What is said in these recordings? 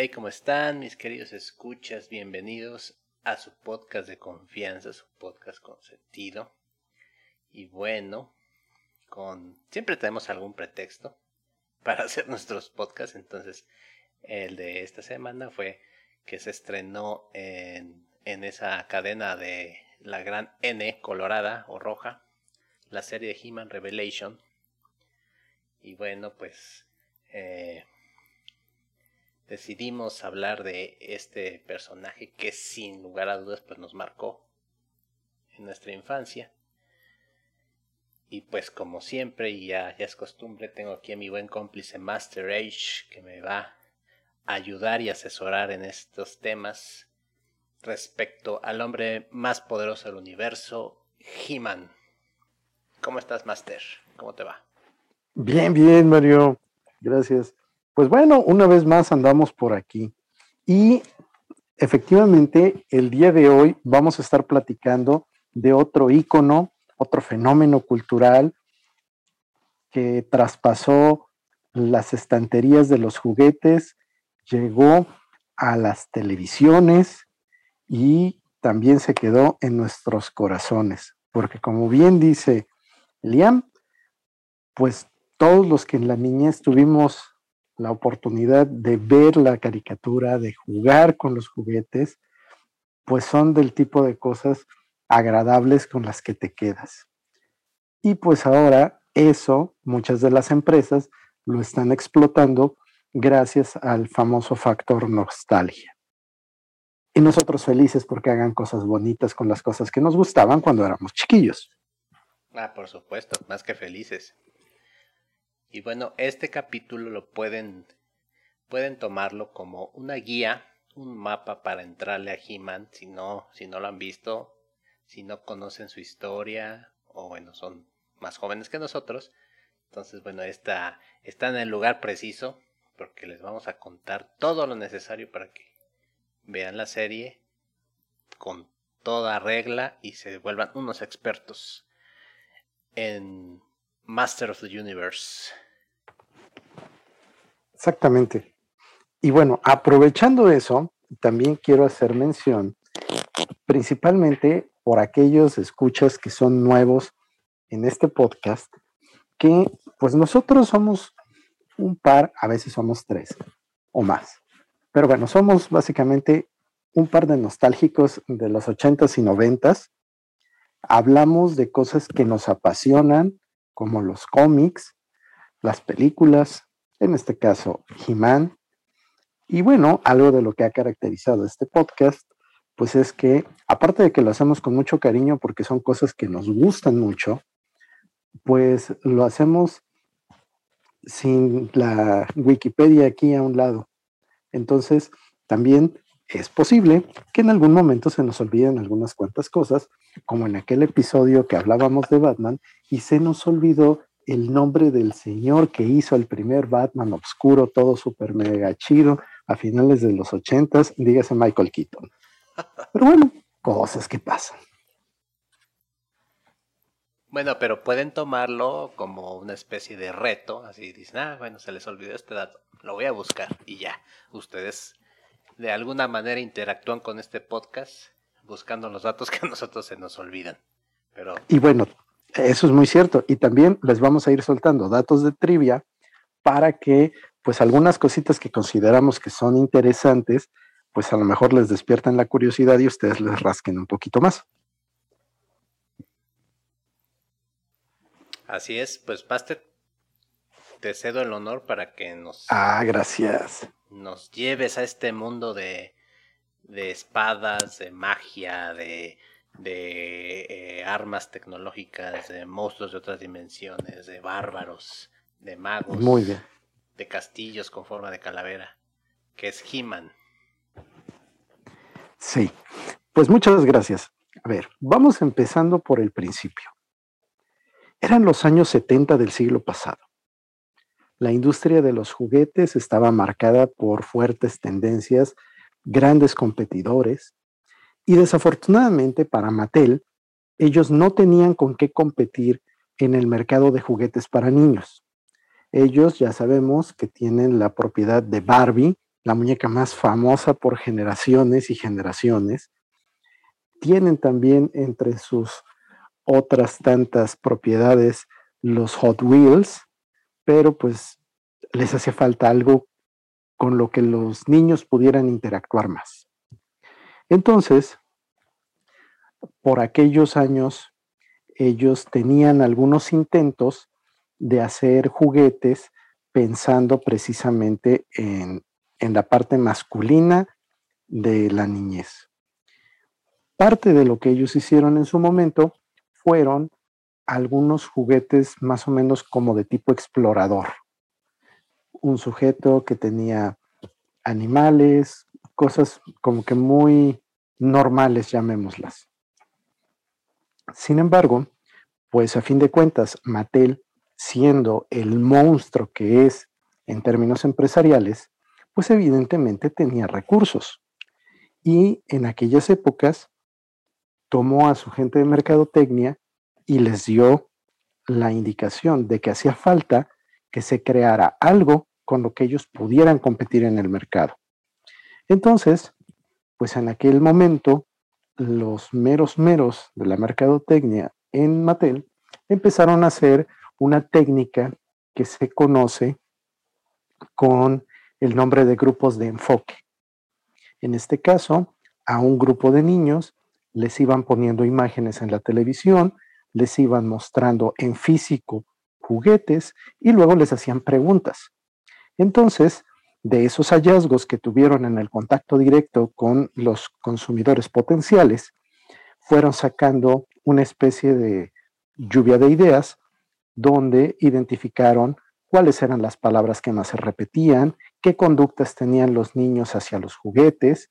Hey, ¿cómo están mis queridos escuchas? Bienvenidos a su podcast de confianza, su podcast con sentido. Y bueno, con siempre tenemos algún pretexto para hacer nuestros podcasts, entonces el de esta semana fue que se estrenó en, en esa cadena de la gran N colorada o roja, la serie de He-Man Revelation. Y bueno, pues eh, decidimos hablar de este personaje que sin lugar a dudas pues nos marcó en nuestra infancia. Y pues como siempre y ya, ya es costumbre, tengo aquí a mi buen cómplice Master Age que me va a ayudar y asesorar en estos temas respecto al hombre más poderoso del universo, He-Man. ¿Cómo estás, Master? ¿Cómo te va? Bien, bien, Mario. Gracias. Pues bueno, una vez más andamos por aquí. Y efectivamente, el día de hoy vamos a estar platicando de otro ícono, otro fenómeno cultural que traspasó las estanterías de los juguetes, llegó a las televisiones y también se quedó en nuestros corazones. Porque como bien dice Liam, pues todos los que en la niñez tuvimos la oportunidad de ver la caricatura, de jugar con los juguetes, pues son del tipo de cosas agradables con las que te quedas. Y pues ahora eso, muchas de las empresas lo están explotando gracias al famoso factor nostalgia. Y nosotros felices porque hagan cosas bonitas con las cosas que nos gustaban cuando éramos chiquillos. Ah, por supuesto, más que felices. Y bueno, este capítulo lo pueden, pueden tomarlo como una guía, un mapa para entrarle a He-Man si no, si no lo han visto, si no conocen su historia, o bueno, son más jóvenes que nosotros. Entonces, bueno, está, está en el lugar preciso, porque les vamos a contar todo lo necesario para que vean la serie con toda regla y se vuelvan unos expertos en Master of the Universe. Exactamente. Y bueno, aprovechando eso, también quiero hacer mención, principalmente por aquellos escuchas que son nuevos en este podcast, que pues nosotros somos un par, a veces somos tres o más. Pero bueno, somos básicamente un par de nostálgicos de los ochentas y noventas. Hablamos de cosas que nos apasionan, como los cómics, las películas, en este caso He-Man. Y bueno, algo de lo que ha caracterizado este podcast, pues es que aparte de que lo hacemos con mucho cariño porque son cosas que nos gustan mucho, pues lo hacemos sin la Wikipedia aquí a un lado. Entonces, también es posible que en algún momento se nos olviden algunas cuantas cosas, como en aquel episodio que hablábamos de Batman y se nos olvidó el nombre del señor que hizo el primer Batman oscuro, todo súper mega chido, a finales de los ochentas, dígase Michael Keaton. Pero bueno, cosas que pasan. Bueno, pero pueden tomarlo como una especie de reto, así dicen, ah, bueno, se les olvidó este dato, lo voy a buscar y ya, ustedes de alguna manera interactúan con este podcast buscando los datos que a nosotros se nos olvidan. Pero... Y bueno, eso es muy cierto. Y también les vamos a ir soltando datos de trivia para que, pues, algunas cositas que consideramos que son interesantes, pues a lo mejor les despiertan la curiosidad y ustedes les rasquen un poquito más. Así es, pues Pastor, te cedo el honor para que nos... Ah, gracias. Nos lleves a este mundo de, de espadas, de magia, de, de eh, armas tecnológicas, de monstruos de otras dimensiones, de bárbaros, de magos, Muy bien. de castillos con forma de calavera, que es He-Man. Sí, pues muchas gracias. A ver, vamos empezando por el principio. Eran los años 70 del siglo pasado. La industria de los juguetes estaba marcada por fuertes tendencias, grandes competidores, y desafortunadamente para Mattel, ellos no tenían con qué competir en el mercado de juguetes para niños. Ellos ya sabemos que tienen la propiedad de Barbie, la muñeca más famosa por generaciones y generaciones. Tienen también entre sus otras tantas propiedades los Hot Wheels, pero pues les hacía falta algo con lo que los niños pudieran interactuar más. Entonces, por aquellos años, ellos tenían algunos intentos de hacer juguetes pensando precisamente en, en la parte masculina de la niñez. Parte de lo que ellos hicieron en su momento fueron algunos juguetes más o menos como de tipo explorador. Un sujeto que tenía animales, cosas como que muy normales, llamémoslas. Sin embargo, pues a fin de cuentas, Mattel, siendo el monstruo que es en términos empresariales, pues evidentemente tenía recursos. Y en aquellas épocas tomó a su gente de mercadotecnia y les dio la indicación de que hacía falta que se creara algo con lo que ellos pudieran competir en el mercado. Entonces, pues en aquel momento, los meros meros de la mercadotecnia en Mattel empezaron a hacer una técnica que se conoce con el nombre de grupos de enfoque. En este caso, a un grupo de niños les iban poniendo imágenes en la televisión, les iban mostrando en físico juguetes y luego les hacían preguntas. Entonces, de esos hallazgos que tuvieron en el contacto directo con los consumidores potenciales, fueron sacando una especie de lluvia de ideas donde identificaron cuáles eran las palabras que más se repetían, qué conductas tenían los niños hacia los juguetes,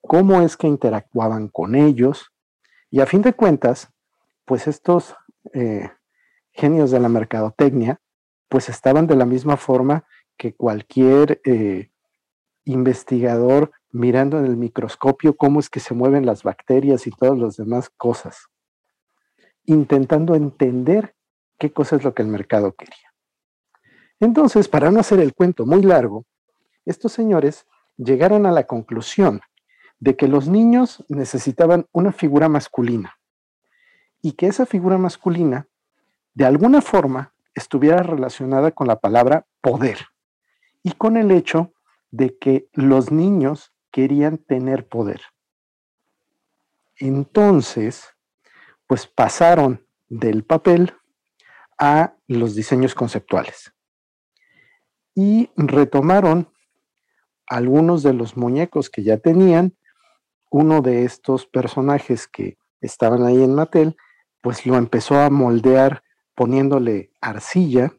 cómo es que interactuaban con ellos. Y a fin de cuentas, pues estos eh, genios de la mercadotecnia, pues estaban de la misma forma que cualquier eh, investigador mirando en el microscopio cómo es que se mueven las bacterias y todas las demás cosas, intentando entender qué cosa es lo que el mercado quería. Entonces, para no hacer el cuento muy largo, estos señores llegaron a la conclusión de que los niños necesitaban una figura masculina y que esa figura masculina, de alguna forma, estuviera relacionada con la palabra poder y con el hecho de que los niños querían tener poder. Entonces, pues pasaron del papel a los diseños conceptuales y retomaron algunos de los muñecos que ya tenían. Uno de estos personajes que estaban ahí en Mattel, pues lo empezó a moldear poniéndole arcilla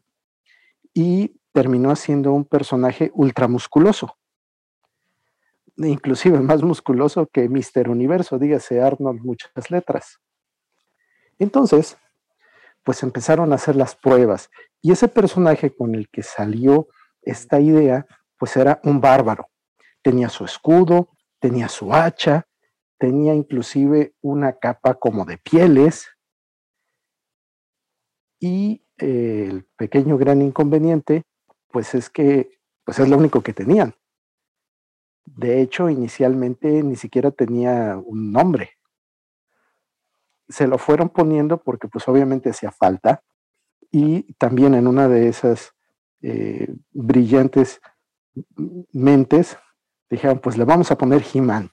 y terminó siendo un personaje ultramusculoso. Inclusive más musculoso que Mr. Universo, dígase Arnold, muchas letras. Entonces, pues empezaron a hacer las pruebas y ese personaje con el que salió esta idea, pues era un bárbaro. Tenía su escudo, tenía su hacha, tenía inclusive una capa como de pieles. Y el pequeño gran inconveniente pues es que pues es lo único que tenían. De hecho, inicialmente ni siquiera tenía un nombre. Se lo fueron poniendo porque pues obviamente hacía falta y también en una de esas eh, brillantes mentes dijeron pues le vamos a poner He-Man.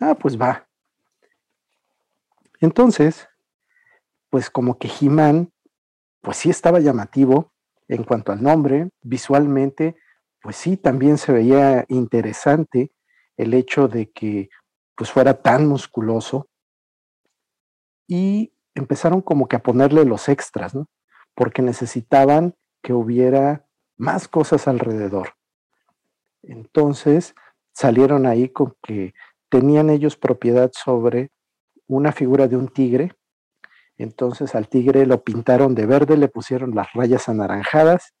Ah, pues va. Entonces, pues como que He-Man, pues sí estaba llamativo, en cuanto al nombre, visualmente, pues sí, también se veía interesante el hecho de que pues fuera tan musculoso y empezaron como que a ponerle los extras, ¿no? Porque necesitaban que hubiera más cosas alrededor. Entonces salieron ahí con que tenían ellos propiedad sobre una figura de un tigre entonces al tigre lo pintaron de verde, le pusieron las rayas anaranjadas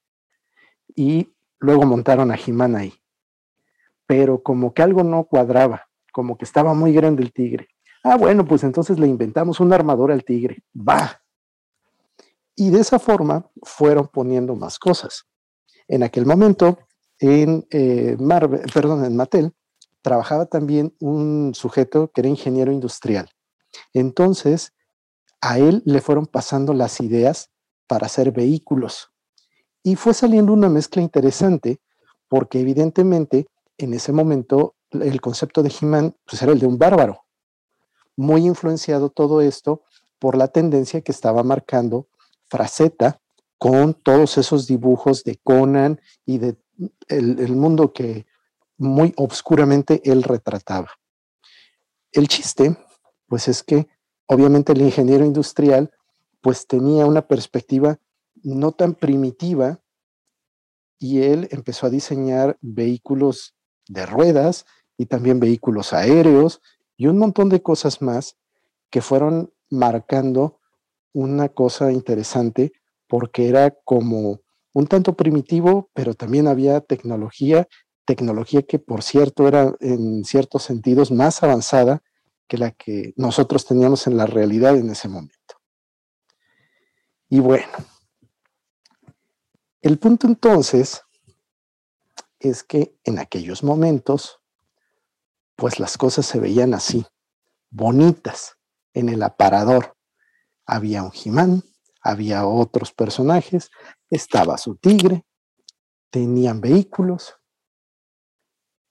y luego montaron a Jimán ahí. Pero como que algo no cuadraba, como que estaba muy grande el tigre. Ah, bueno, pues entonces le inventamos una armadura al tigre. Va. Y de esa forma fueron poniendo más cosas. En aquel momento, en eh, Marvel, perdón, en Mattel, trabajaba también un sujeto que era ingeniero industrial. Entonces, a él le fueron pasando las ideas para hacer vehículos. Y fue saliendo una mezcla interesante porque evidentemente en ese momento el concepto de He-Man pues, era el de un bárbaro. Muy influenciado todo esto por la tendencia que estaba marcando Fraceta con todos esos dibujos de Conan y de el, mundo que muy obscuramente él retrataba. El chiste, pues es que obviamente el ingeniero industrial pues tenía una perspectiva no tan primitiva y él empezó a diseñar vehículos de ruedas y también vehículos aéreos y un montón de cosas más que fueron marcando una cosa interesante porque era como un tanto primitivo, pero también había tecnología, tecnología que por cierto era en ciertos sentidos más avanzada que la que nosotros teníamos en la realidad en ese momento. Y bueno, el punto entonces es que en aquellos momentos, pues las cosas se veían así, bonitas, en el aparador. Había un Jimán, había otros personajes, estaba su tigre, tenían vehículos,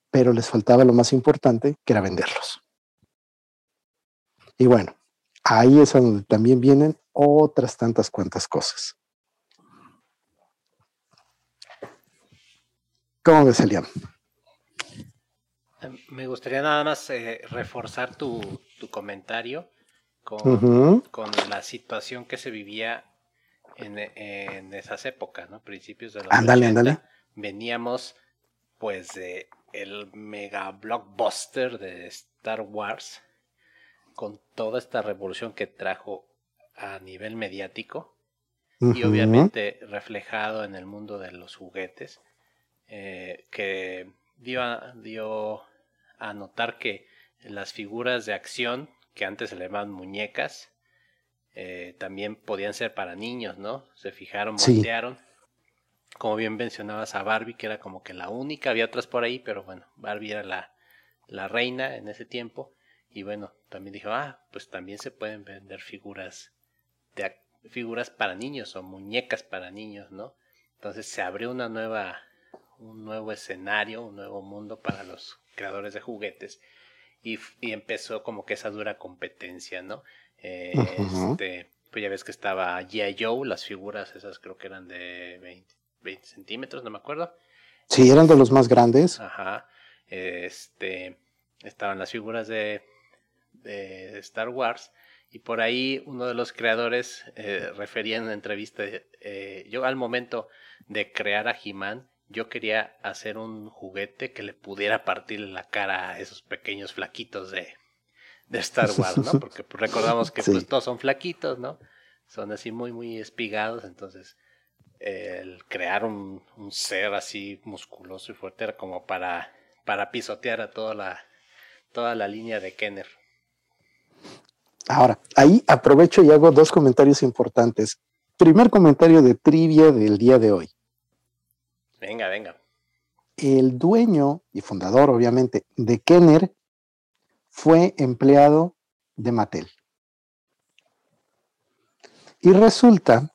pero les faltaba lo más importante, que era venderlos. Y bueno, ahí es donde también vienen otras tantas cuantas cosas. ¿Cómo ves, Elian? Me gustaría nada más eh, reforzar tu, comentario con, la situación que se vivía en, esas épocas, ¿no? Principios de los ándale, Veníamos pues de el mega blockbuster de Star Wars con toda esta revolución que trajo a nivel mediático y obviamente reflejado en el mundo de los juguetes eh, que dio a, dio a notar que las figuras de acción que antes se le llamaban muñecas eh, también podían ser para niños, ¿no? Se fijaron, voltearon. Como bien mencionabas a Barbie, que era como que la única, había otras por ahí, pero bueno, Barbie era la, la reina en ese tiempo. Y bueno, también dijo, ah, pues también se pueden vender figuras de figuras para niños o muñecas para niños, ¿no? Entonces se abrió una nueva, un nuevo escenario, un nuevo mundo para los creadores de juguetes y, y empezó como que esa dura competencia, ¿no? Eh, este, pues ya ves que estaba G.I. Joe, las figuras esas creo que eran de 20, centímetros, no me acuerdo. Sí, eran de los más grandes. Ajá. Este, estaban las figuras de, de Star Wars. Y por ahí uno de los creadores eh, refería en una entrevista, eh, yo al momento de crear a He-Man, yo quería hacer un juguete que le pudiera partir la cara a esos pequeños flaquitos de, de Star Wars, ¿no? Porque recordamos que pues, todos son flaquitos, ¿no? Son así muy, muy espigados, entonces el crear un, ser así musculoso y fuerte era como para, para pisotear a toda la, toda la línea de Kenner. Ahora, ahí aprovecho y hago dos comentarios importantes. Primer comentario de trivia del día de hoy. Venga, venga. El dueño y fundador, obviamente, de Kenner fue empleado de Mattel. Y resulta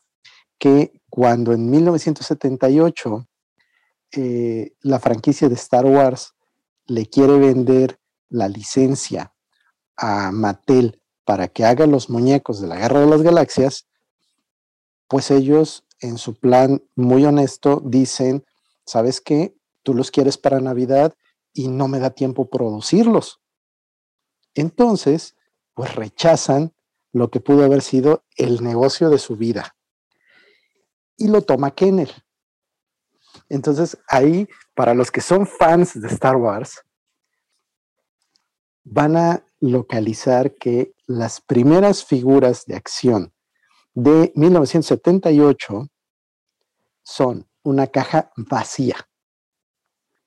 que cuando en 1978 eh, la franquicia de Star Wars le quiere vender la licencia a Mattel para que haga los muñecos de la Guerra de las Galaxias, pues ellos en su plan muy honesto dicen, ¿sabes qué? Tú los quieres para Navidad y no me da tiempo producirlos. Entonces, pues rechazan lo que pudo haber sido el negocio de su vida. Y lo toma Kenner. Entonces, ahí, para los que son fans de Star Wars, van a localizar que las primeras figuras de acción de 1978 son una caja vacía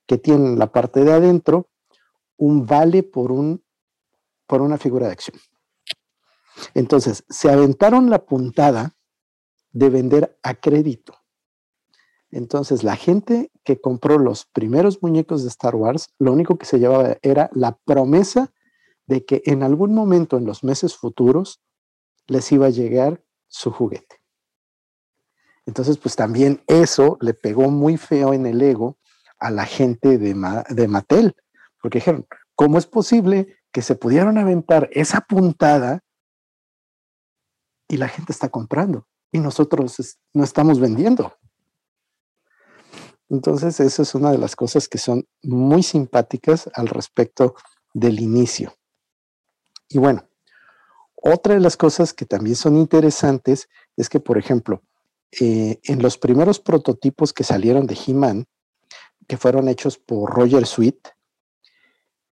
que tiene en la parte de adentro un vale por un por una figura de acción. Entonces, se aventaron la puntada de vender a crédito. Entonces, la gente que compró los primeros muñecos de Star Wars, lo único que se llevaba era la promesa de que en algún momento en los meses futuros les iba a llegar su juguete. Entonces, pues también eso le pegó muy feo en el ego a la gente de, de Mattel, porque dijeron, ¿cómo es posible que se pudieron aventar esa puntada y la gente está comprando y nosotros no estamos vendiendo? Entonces, esa es una de las cosas que son muy simpáticas al respecto del inicio. Y bueno, otra de las cosas que también son interesantes es que, por ejemplo, eh, en los primeros prototipos que salieron de He-Man, que fueron hechos por Roger Sweet,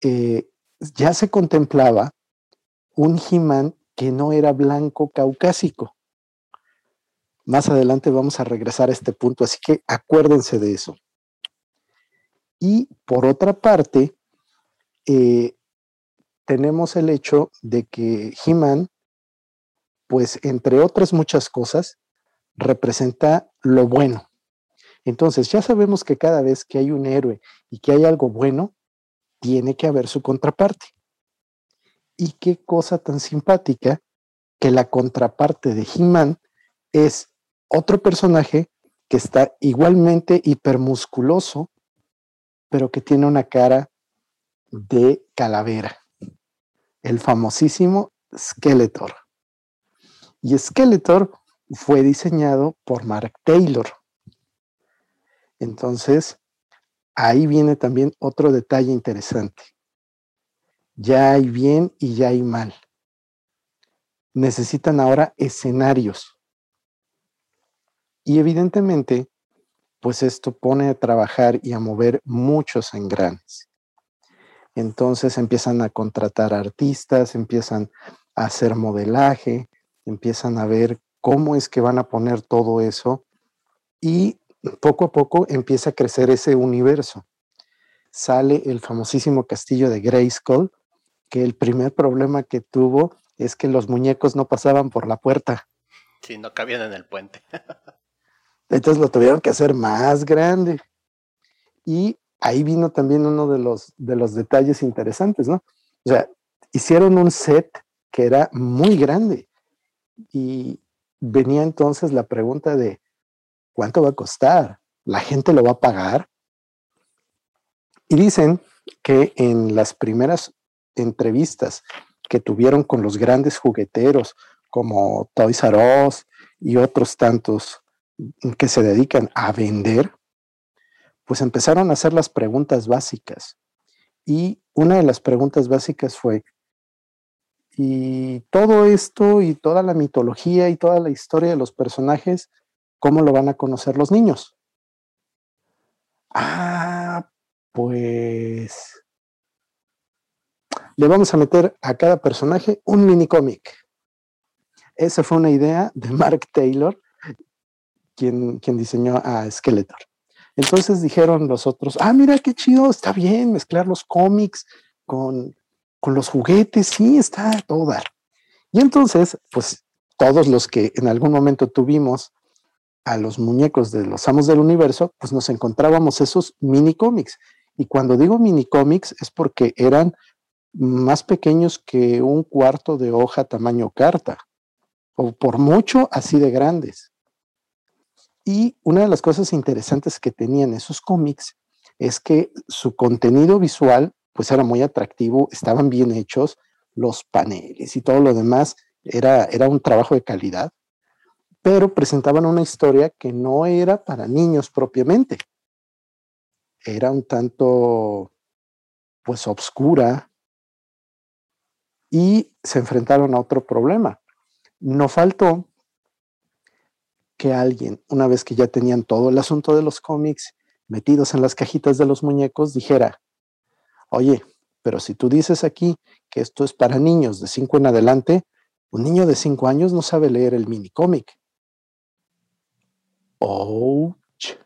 eh, ya se contemplaba un He-Man que no era blanco caucásico. Más adelante vamos a regresar a este punto, así que acuérdense de eso. Y por otra parte, eh, tenemos el hecho de que He-Man, pues entre otras muchas cosas, representa lo bueno. Entonces, ya sabemos que cada vez que hay un héroe y que hay algo bueno, tiene que haber su contraparte. Y qué cosa tan simpática que la contraparte de He-Man es otro personaje que está igualmente hipermusculoso, pero que tiene una cara de calavera. El famosísimo Skeletor. Y Skeletor fue diseñado por Mark Taylor. Entonces, ahí viene también otro detalle interesante. Ya hay bien y ya hay mal. Necesitan ahora escenarios. Y evidentemente, pues esto pone a trabajar y a mover muchos engranes. Entonces empiezan a contratar artistas, empiezan a hacer modelaje, empiezan a ver cómo es que van a poner todo eso y poco a poco empieza a crecer ese universo. Sale el famosísimo castillo de Grayskull, que el primer problema que tuvo es que los muñecos no pasaban por la puerta. Sí, no cabían en el puente. Entonces lo tuvieron que hacer más grande. Y ahí vino también uno de los, de los detalles interesantes, ¿no? O sea, hicieron un set que era muy grande. Y venía entonces la pregunta de, ¿cuánto va a costar? ¿La gente lo va a pagar? Y dicen que en las primeras entrevistas que tuvieron con los grandes jugueteros como Toys R Us y otros tantos que se dedican a vender, pues empezaron a hacer las preguntas básicas. Y una de las preguntas básicas fue, ¿y todo esto y toda la mitología y toda la historia de los personajes ¿cómo lo van a conocer los niños? Ah, pues le vamos a meter a cada personaje un mini cómic. Esa fue una idea de Mark Taylor, quien, quien diseñó a Skeletor. Entonces dijeron los otros, ah, mira qué chido, está bien mezclar los cómics con, con los juguetes, sí, está todo. Y entonces, pues todos los que en algún momento tuvimos a los muñecos de los amos del universo, pues nos encontrábamos esos mini cómics. Y cuando digo mini cómics es porque eran más pequeños que un cuarto de hoja tamaño carta, o por mucho así de grandes. Y una de las cosas interesantes que tenían esos cómics es que su contenido visual pues era muy atractivo, estaban bien hechos, los paneles y todo lo demás era, era un trabajo de calidad pero presentaban una historia que no era para niños propiamente. Era un tanto, pues, obscura y se enfrentaron a otro problema. No faltó que alguien, una vez que ya tenían todo el asunto de los cómics metidos en las cajitas de los muñecos, dijera, oye, pero si tú dices aquí que esto es para niños de 5 en adelante, un niño de 5 años no sabe leer el mini cómic. Ouch.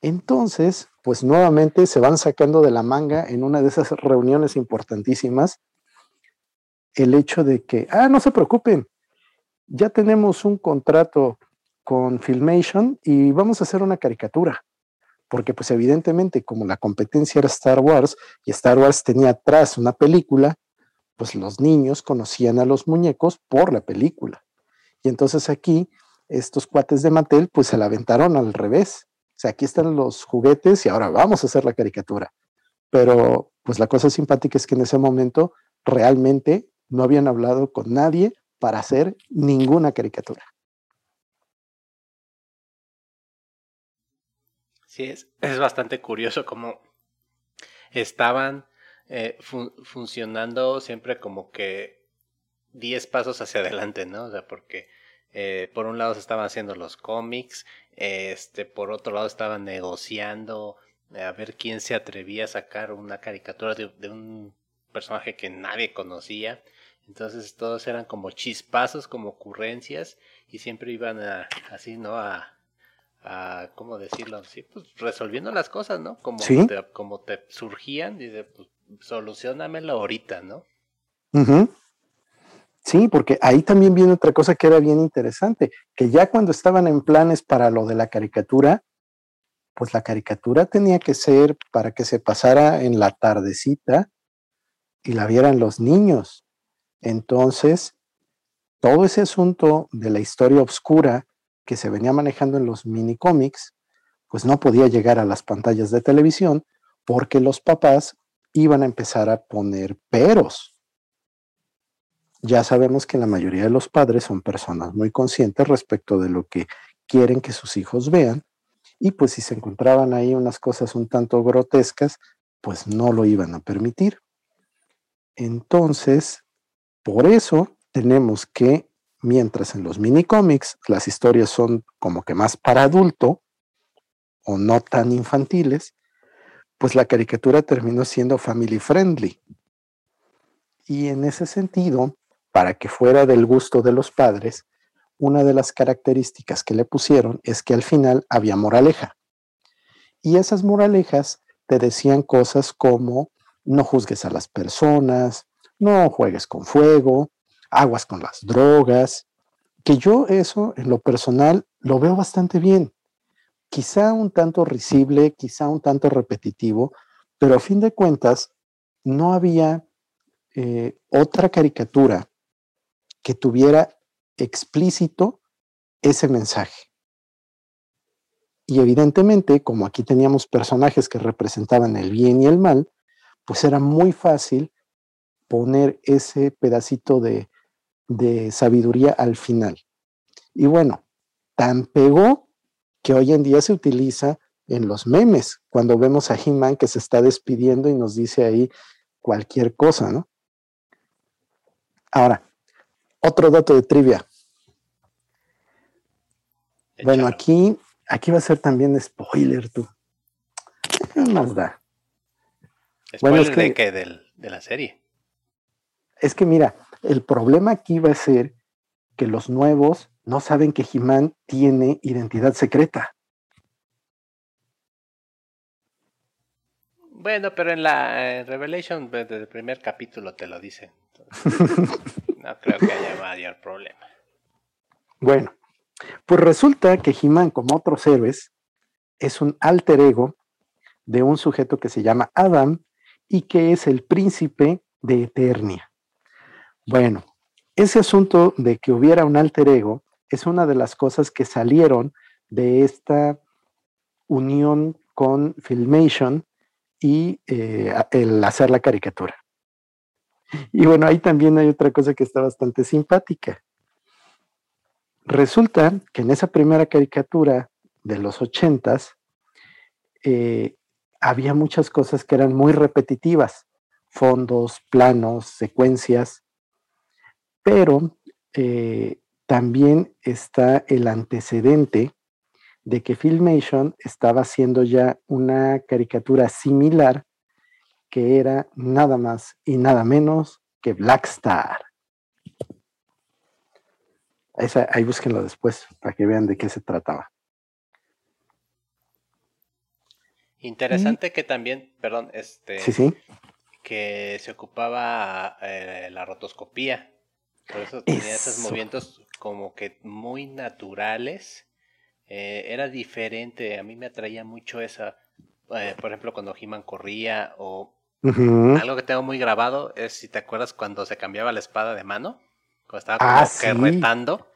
Entonces, pues nuevamente se van sacando de la manga en una de esas reuniones importantísimas el hecho de que, ah, no se preocupen, ya tenemos un contrato con Filmation y vamos a hacer una caricatura. Porque pues evidentemente como la competencia era Star Wars y Star Wars tenía atrás una película, pues los niños conocían a los muñecos por la película. Y entonces aquí estos cuates de Mattel pues se la aventaron al revés. O sea, aquí están los juguetes y ahora vamos a hacer la caricatura. Pero pues la cosa simpática es que en ese momento realmente no habían hablado con nadie para hacer ninguna caricatura. Sí, es, es bastante curioso cómo estaban eh, funcionando siempre como que 10 pasos hacia adelante, ¿no? O sea, porque eh, por un lado se estaban haciendo los cómics, este, por otro lado estaban negociando eh, a ver quién se atrevía a sacar una caricatura de, un personaje que nadie conocía. Entonces todos eran como chispazos, como ocurrencias y siempre iban a, así, ¿no? A, a ¿cómo decirlo? Sí, pues resolviendo las cosas, ¿no? Como, te, como te surgían, dice, pues solucionamelo ahorita, ¿no? Sí, porque ahí también viene otra cosa que era bien interesante, que ya cuando estaban en planes para lo de la caricatura, pues la caricatura tenía que ser para que se pasara en la tardecita y la vieran los niños. Entonces, todo ese asunto de la historia oscura que se venía manejando en los mini cómics, pues no podía llegar a las pantallas de televisión porque los papás iban a empezar a poner peros ya sabemos que la mayoría de los padres son personas muy conscientes respecto de lo que quieren que sus hijos vean y pues si se encontraban ahí unas cosas un tanto grotescas, pues no lo iban a permitir. Entonces, por eso tenemos que, mientras en los mini cómics las historias son como que más para adulto o no tan infantiles, pues la caricatura terminó siendo family friendly. Y en ese sentido, para que fuera del gusto de los padres, una de las características que le pusieron es que al final había moraleja. Y esas moralejas te decían cosas como no juzgues a las personas, no juegues con fuego, aguas con las drogas, que yo eso en lo personal lo veo bastante bien. Quizá un tanto risible, quizá un tanto repetitivo, pero a fin de cuentas no había eh, otra caricatura que tuviera explícito ese mensaje. Y evidentemente, como aquí teníamos personajes que representaban el bien y el mal, pues era muy fácil poner ese pedacito de, de sabiduría al final. Y bueno, tan pegó que hoy en día se utiliza en los memes, cuando vemos a He-Man que se está despidiendo y nos dice ahí cualquier cosa, ¿no? Ahora, otro dato de trivia. Bueno, aquí, aquí va a ser también spoiler, tú. ¿Qué más da? ¿Spoiler de qué? de la serie. Es que mira, el problema aquí va a ser que los nuevos no saben que He-Man tiene identidad secreta. Bueno, pero en la Revelation, desde el primer capítulo te lo dicen. No creo que haya mayor problema. Bueno, pues resulta que He-Man, como otros héroes, es un alter ego de un sujeto que se llama Adam y que es el príncipe de Eternia. Bueno, ese asunto de que hubiera un alter ego es una de las cosas que salieron de esta unión con Filmation y eh, el hacer la caricatura. Y bueno, ahí también hay otra cosa que está bastante simpática. Resulta que en esa primera caricatura de los ochentas eh, había muchas cosas que eran muy repetitivas, fondos, planos, secuencias, pero eh, también está el antecedente de que Filmation estaba haciendo ya una caricatura similar que era nada más y nada menos que Black Star. ahí búsquenlo después para que vean de qué se trataba. Interesante que también, perdón, este, sí, sí. que se ocupaba eh, la rotoscopía. Por eso tenía esos movimientos como que muy naturales eh, era diferente. A mí me atraía mucho esa, eh, por ejemplo, cuando He-Man corría o algo que tengo muy grabado es si te acuerdas cuando se cambiaba la espada de mano, cuando estaba como Ah, que sí. retando.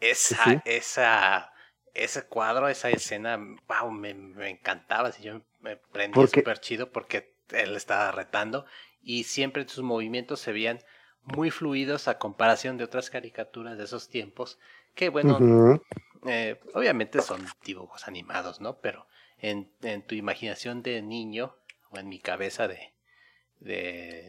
Esa, sí. esa, ese cuadro, esa escena, wow, me, me encantaba. así yo me prendía Porque- súper chido porque él estaba retando y siempre sus movimientos se veían muy fluidos a comparación de otras caricaturas de esos tiempos que bueno, eh, obviamente son dibujos animados, ¿no? Pero en, en tu imaginación de niño o en mi cabeza de, de,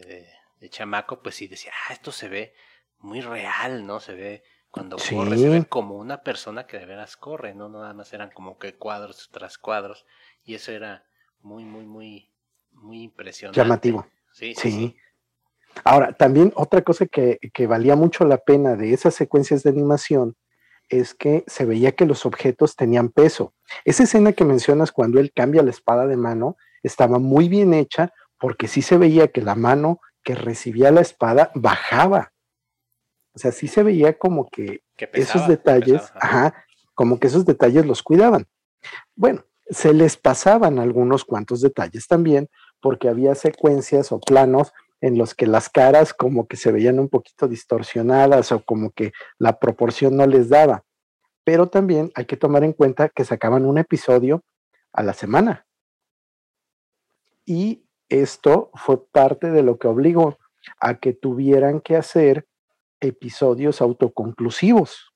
de, de chamaco, pues sí decía, ah, esto se ve muy real, ¿no? Se ve cuando Sí. corre, se ve como una persona que de veras corre, ¿no? No nada más eran como que cuadros tras cuadros y eso era muy, muy, muy, muy impresionante. Llamativo. Sí, sí, Sí. sí. Ahora, también otra cosa que, que valía mucho la pena de esas secuencias de animación es que se veía que los objetos tenían peso. Esa escena que mencionas cuando él cambia la espada de mano estaba muy bien hecha porque sí se veía que la mano que recibía la espada bajaba. O sea, sí se veía como que Que pesaba, esos detalles, pesaba, ajá. ajá, como que esos detalles los cuidaban. Bueno, se les pasaban algunos cuantos detalles también, porque había secuencias o planos en los que las caras como que se veían un poquito distorsionadas o como que la proporción no les daba. Pero también hay que tomar en cuenta que sacaban un episodio a la semana. Y esto fue parte de lo que obligó a que tuvieran que hacer episodios autoconclusivos.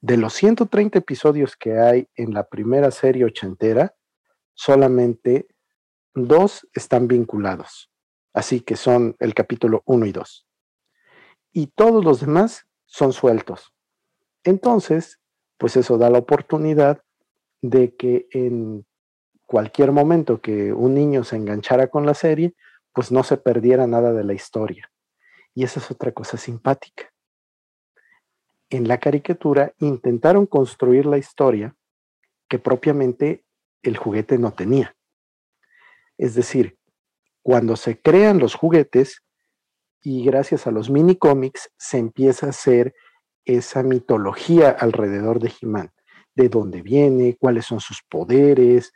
De los 130 episodios que hay en la primera serie ochentera, solamente dos están vinculados. Así que son el capítulo 1 y 2. Y todos los demás son sueltos. Entonces, pues eso da la oportunidad de que en cualquier momento que un niño se enganchara con la serie, pues no se perdiera nada de la historia. Y esa es otra cosa simpática. En la caricatura intentaron construir la historia que propiamente el juguete no tenía. Es decir, cuando se crean los juguetes y gracias a los mini cómics se empieza a hacer esa mitología alrededor de He-Man, de dónde viene, cuáles son sus poderes,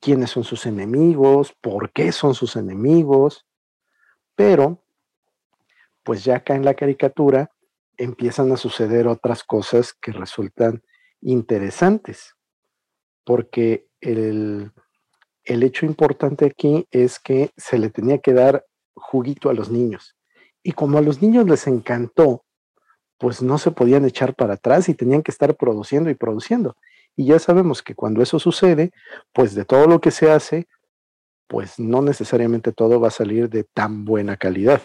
quiénes son sus enemigos, por qué son sus enemigos, pero pues ya acá en la caricatura empiezan a suceder otras cosas que resultan interesantes, porque el, el hecho importante aquí es que se le tenía que dar juguito a los niños. Y como a los niños les encantó, pues no se podían echar para atrás y tenían que estar produciendo y produciendo. Y ya sabemos que cuando eso sucede, pues de todo lo que se hace, pues no necesariamente todo va a salir de tan buena calidad.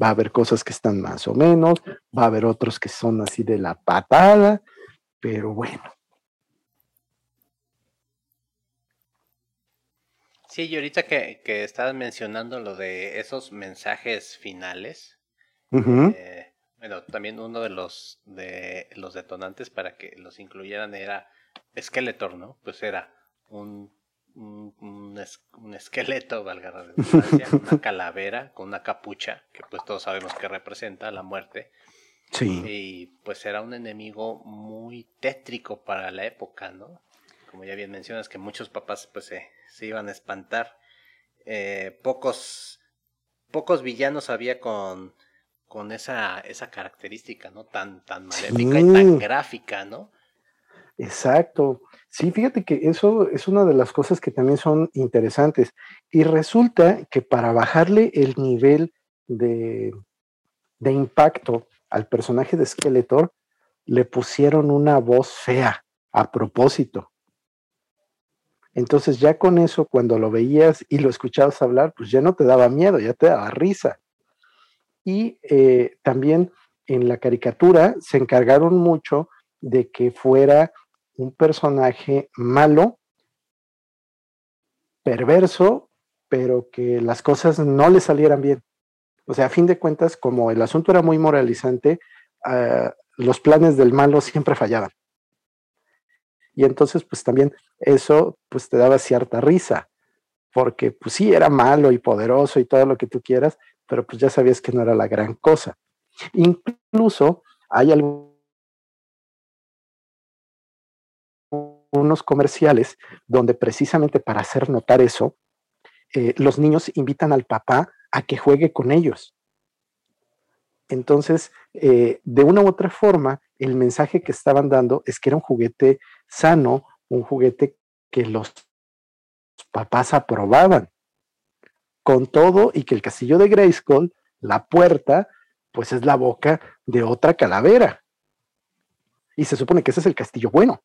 Va a haber cosas que están más o menos, va a haber otros que son así de la patada, pero bueno. Sí, y ahorita que, que estabas mencionando lo de esos mensajes finales, eh, bueno, también uno de los de los detonantes para que los incluyeran era Skeletor, ¿no? Pues era un, un, un es- un esqueleto, valga la redundancia, una calavera con una capucha, que pues todos sabemos que representa la muerte, Sí, y pues era un enemigo muy tétrico para la época, ¿no? Como ya bien mencionas, que muchos papás pues se, se iban a espantar. Eh, pocos, pocos villanos había con, con esa, esa característica, ¿no? Tan, tan maléfica y tan gráfica, ¿no? exacto. Sí, fíjate que eso es una de las cosas que también son interesantes. Y resulta que para bajarle el nivel de, de impacto al personaje de Skeletor, le pusieron una voz fea a propósito. Entonces ya con eso, cuando lo veías y lo escuchabas hablar, pues ya no te daba miedo, ya te daba risa. Y eh, también en la caricatura se encargaron mucho de que fuera un personaje malo, perverso, pero que las cosas no le salieran bien. O sea, a fin de cuentas, como el asunto era muy moralizante, uh, los planes del malo siempre fallaban. Y entonces, pues también eso, pues te daba cierta risa, porque pues sí, era malo y poderoso y todo lo que tú quieras, pero pues ya sabías que no era la gran cosa. Incluso hay algo unos comerciales donde precisamente para hacer notar eso, eh, los niños invitan al papá a que juegue con ellos. Entonces, eh, de una u otra forma, el mensaje que estaban dando es que era un juguete sano, un juguete que los papás aprobaban. Con todo y que el castillo de Grayskull, la puerta, pues es la boca de otra calavera. Y se supone que ese es el castillo bueno.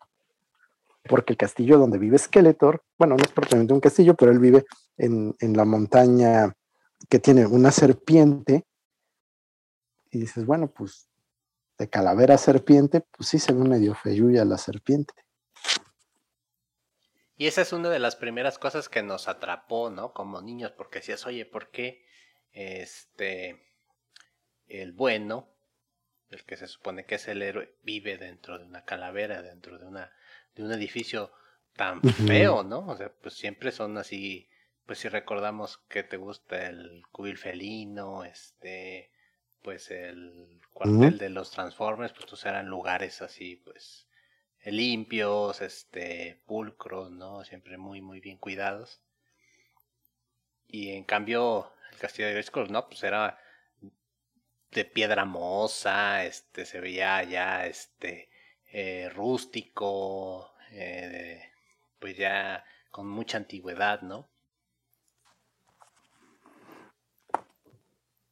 Porque el castillo donde vive Skeletor, bueno, no es propiamente un castillo, pero él vive en, en la montaña que tiene una serpiente. Y dices, bueno, pues de calavera serpiente, pues sí se ve medio feyuya la serpiente. Y esa es una de las primeras cosas que nos atrapó, ¿no? Como niños, porque decías, oye, ¿por qué este el bueno, el que se supone que es el héroe, vive dentro de una calavera, dentro de una de un edificio tan feo, ¿no? O sea, pues siempre son así, pues si recordamos que te gusta el cubil felino, este, pues el cuartel de los Transformers, pues pues eran lugares así, pues limpios, este, pulcros, ¿no? Siempre muy, muy bien cuidados. Y en cambio, el castillo de Grayskull, no, pues era de piedra moza, este, se veía ya, este, eh, rústico, eh, pues ya con mucha antigüedad, ¿no?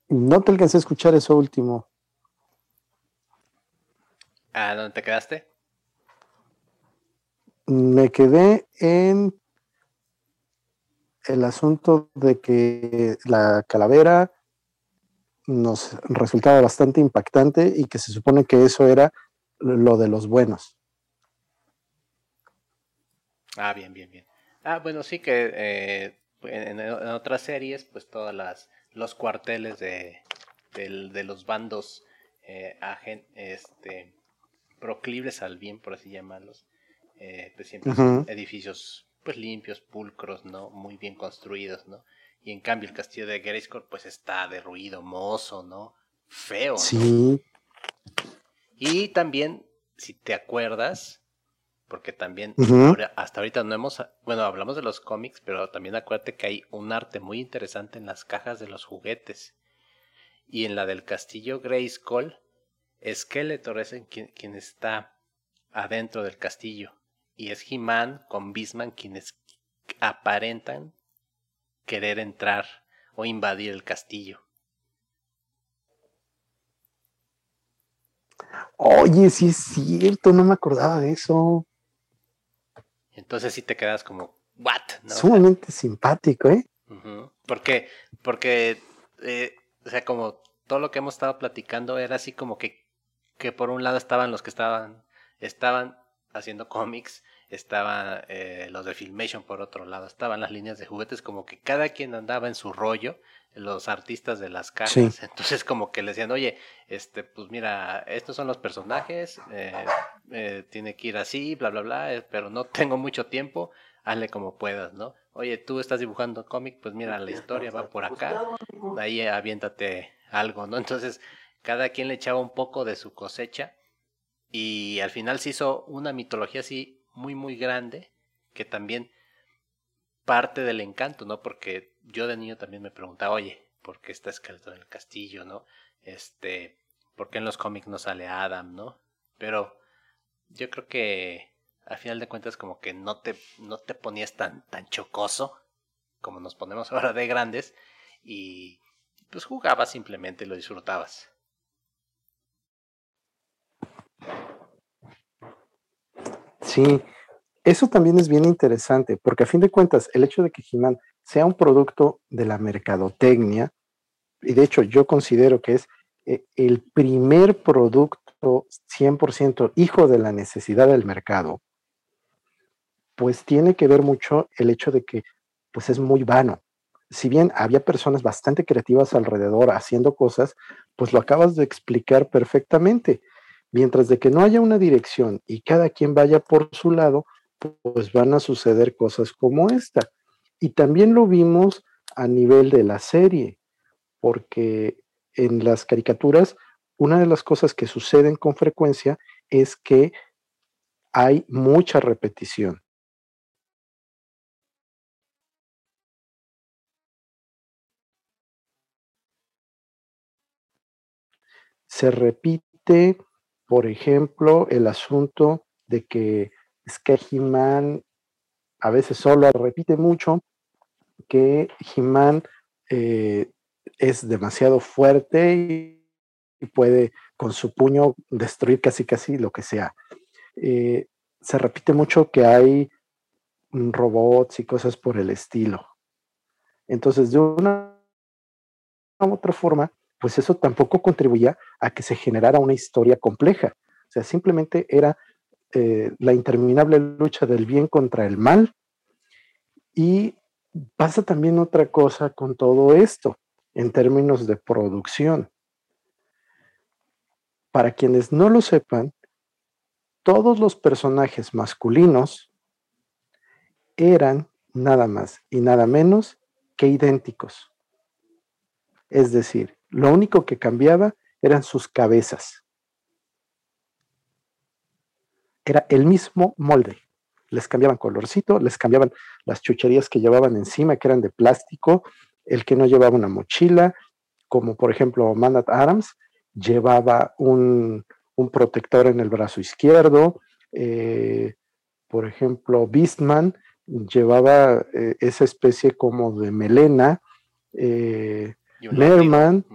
No te alcancé a escuchar eso último. ¿A dónde te quedaste? Me quedé en el asunto de que la calavera nos resultaba bastante impactante y que se supone que eso era lo de los buenos. Ah, bien, bien, bien. Ah, bueno, sí que eh, en, otras series, pues todas las los cuarteles de, de, los bandos eh, este, proclives al bien, por así llamarlos, eh, pues siempre son edificios pues limpios, pulcros, ¿no? Muy bien construidos, ¿no? Y en cambio el castillo de Grayskull pues está derruido, mozo, ¿no? Feo. Sí. Y también, si te acuerdas, porque también hasta ahorita no hemos, bueno, hablamos de los cómics, pero también acuérdate que hay un arte muy interesante en las cajas de los juguetes. Y en la del castillo Grayskull, Skeletor es quien, quien está adentro del castillo. Y es He-Man con Bisman quienes aparentan querer entrar o invadir el castillo. Oye, sí es cierto, no me acordaba de eso. Entonces sí te quedas como, ¿what? Sumamente simpático, ¿eh? Porque, porque, eh, o sea, como todo lo que hemos estado platicando era así como que, que por un lado estaban los que estaban, estaban haciendo cómics, estaban eh, los de Filmation por otro lado, estaban las líneas de juguetes, como que cada quien andaba en su rollo, los artistas de las cajas, entonces como que le decían, oye, este, pues mira, estos son los personajes, eh, eh, tiene que ir así, bla, bla, bla, pero no tengo mucho tiempo, hazle como puedas, ¿no? Oye, tú estás dibujando cómic, pues mira, la historia va por acá, ahí aviéntate algo, ¿no? Entonces, cada quien le echaba un poco de su cosecha y al final se hizo una mitología así muy, muy grande que también parte del encanto, ¿no? Porque yo de niño también me preguntaba, oye, ¿por qué está esqueleto en el castillo, no? Este, ¿por qué en los cómics no sale Adam, no? Pero yo creo que al final de cuentas como que no te, no te ponías tan, tan chocoso como nos ponemos ahora de grandes y pues jugabas simplemente y lo disfrutabas. Sí, eso también es bien interesante, porque a fin de cuentas, el hecho de que He-Man sea un producto de la mercadotecnia, y de hecho yo considero que es eh, el primer producto 100% hijo de la necesidad del mercado, pues tiene que ver mucho el hecho de que pues es muy vano. Si bien había personas bastante creativas alrededor haciendo cosas, pues lo acabas de explicar perfectamente. Mientras de que no haya una dirección y cada quien vaya por su lado, pues van a suceder cosas como esta. Y también lo vimos a nivel de la serie, porque en las caricaturas, una de las cosas que suceden con frecuencia es que hay mucha repetición. Se repite, por ejemplo, el asunto de que He-Man a veces solo repite mucho que He-Man eh, es demasiado fuerte y, puede con su puño destruir casi casi lo que sea. Eh, se repite mucho que hay robots y cosas por el estilo. Entonces, de una u otra forma, pues eso tampoco contribuía a que se generara una historia compleja. O sea, simplemente era eh, la interminable lucha del bien contra el mal. Y pasa también otra cosa con todo esto en términos de producción. Para quienes no lo sepan, todos los personajes masculinos eran nada más y nada menos que idénticos. Es decir, lo único que cambiaba eran sus cabezas. Era el mismo molde. Les cambiaban colorcito, les cambiaban las chucherías que llevaban encima, que eran de plástico, el que no llevaba una mochila, como por ejemplo Manat Adams, llevaba un, protector en el brazo izquierdo. Eh, por ejemplo, Beastman llevaba eh, esa especie como de melena. Eh, Merman,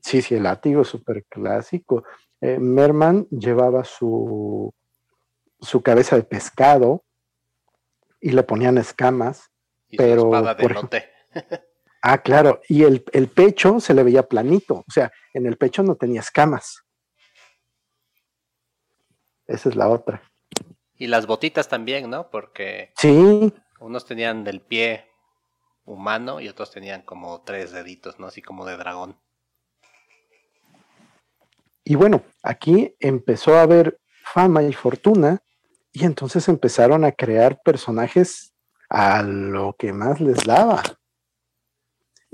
sí, sí, el látigo súper clásico. Merman llevaba su, su cabeza de pescado y le ponían escamas. pero, Ah, claro, y el, pecho se le veía planito, o sea, en el pecho no tenía escamas. Esa es la otra. Y las botitas también, ¿no? Porque sí. unos tenían del pie humano y otros tenían como tres deditos, ¿no? Así como de dragón. Y bueno, aquí empezó a haber fama y fortuna y entonces empezaron a crear personajes a lo que más les daba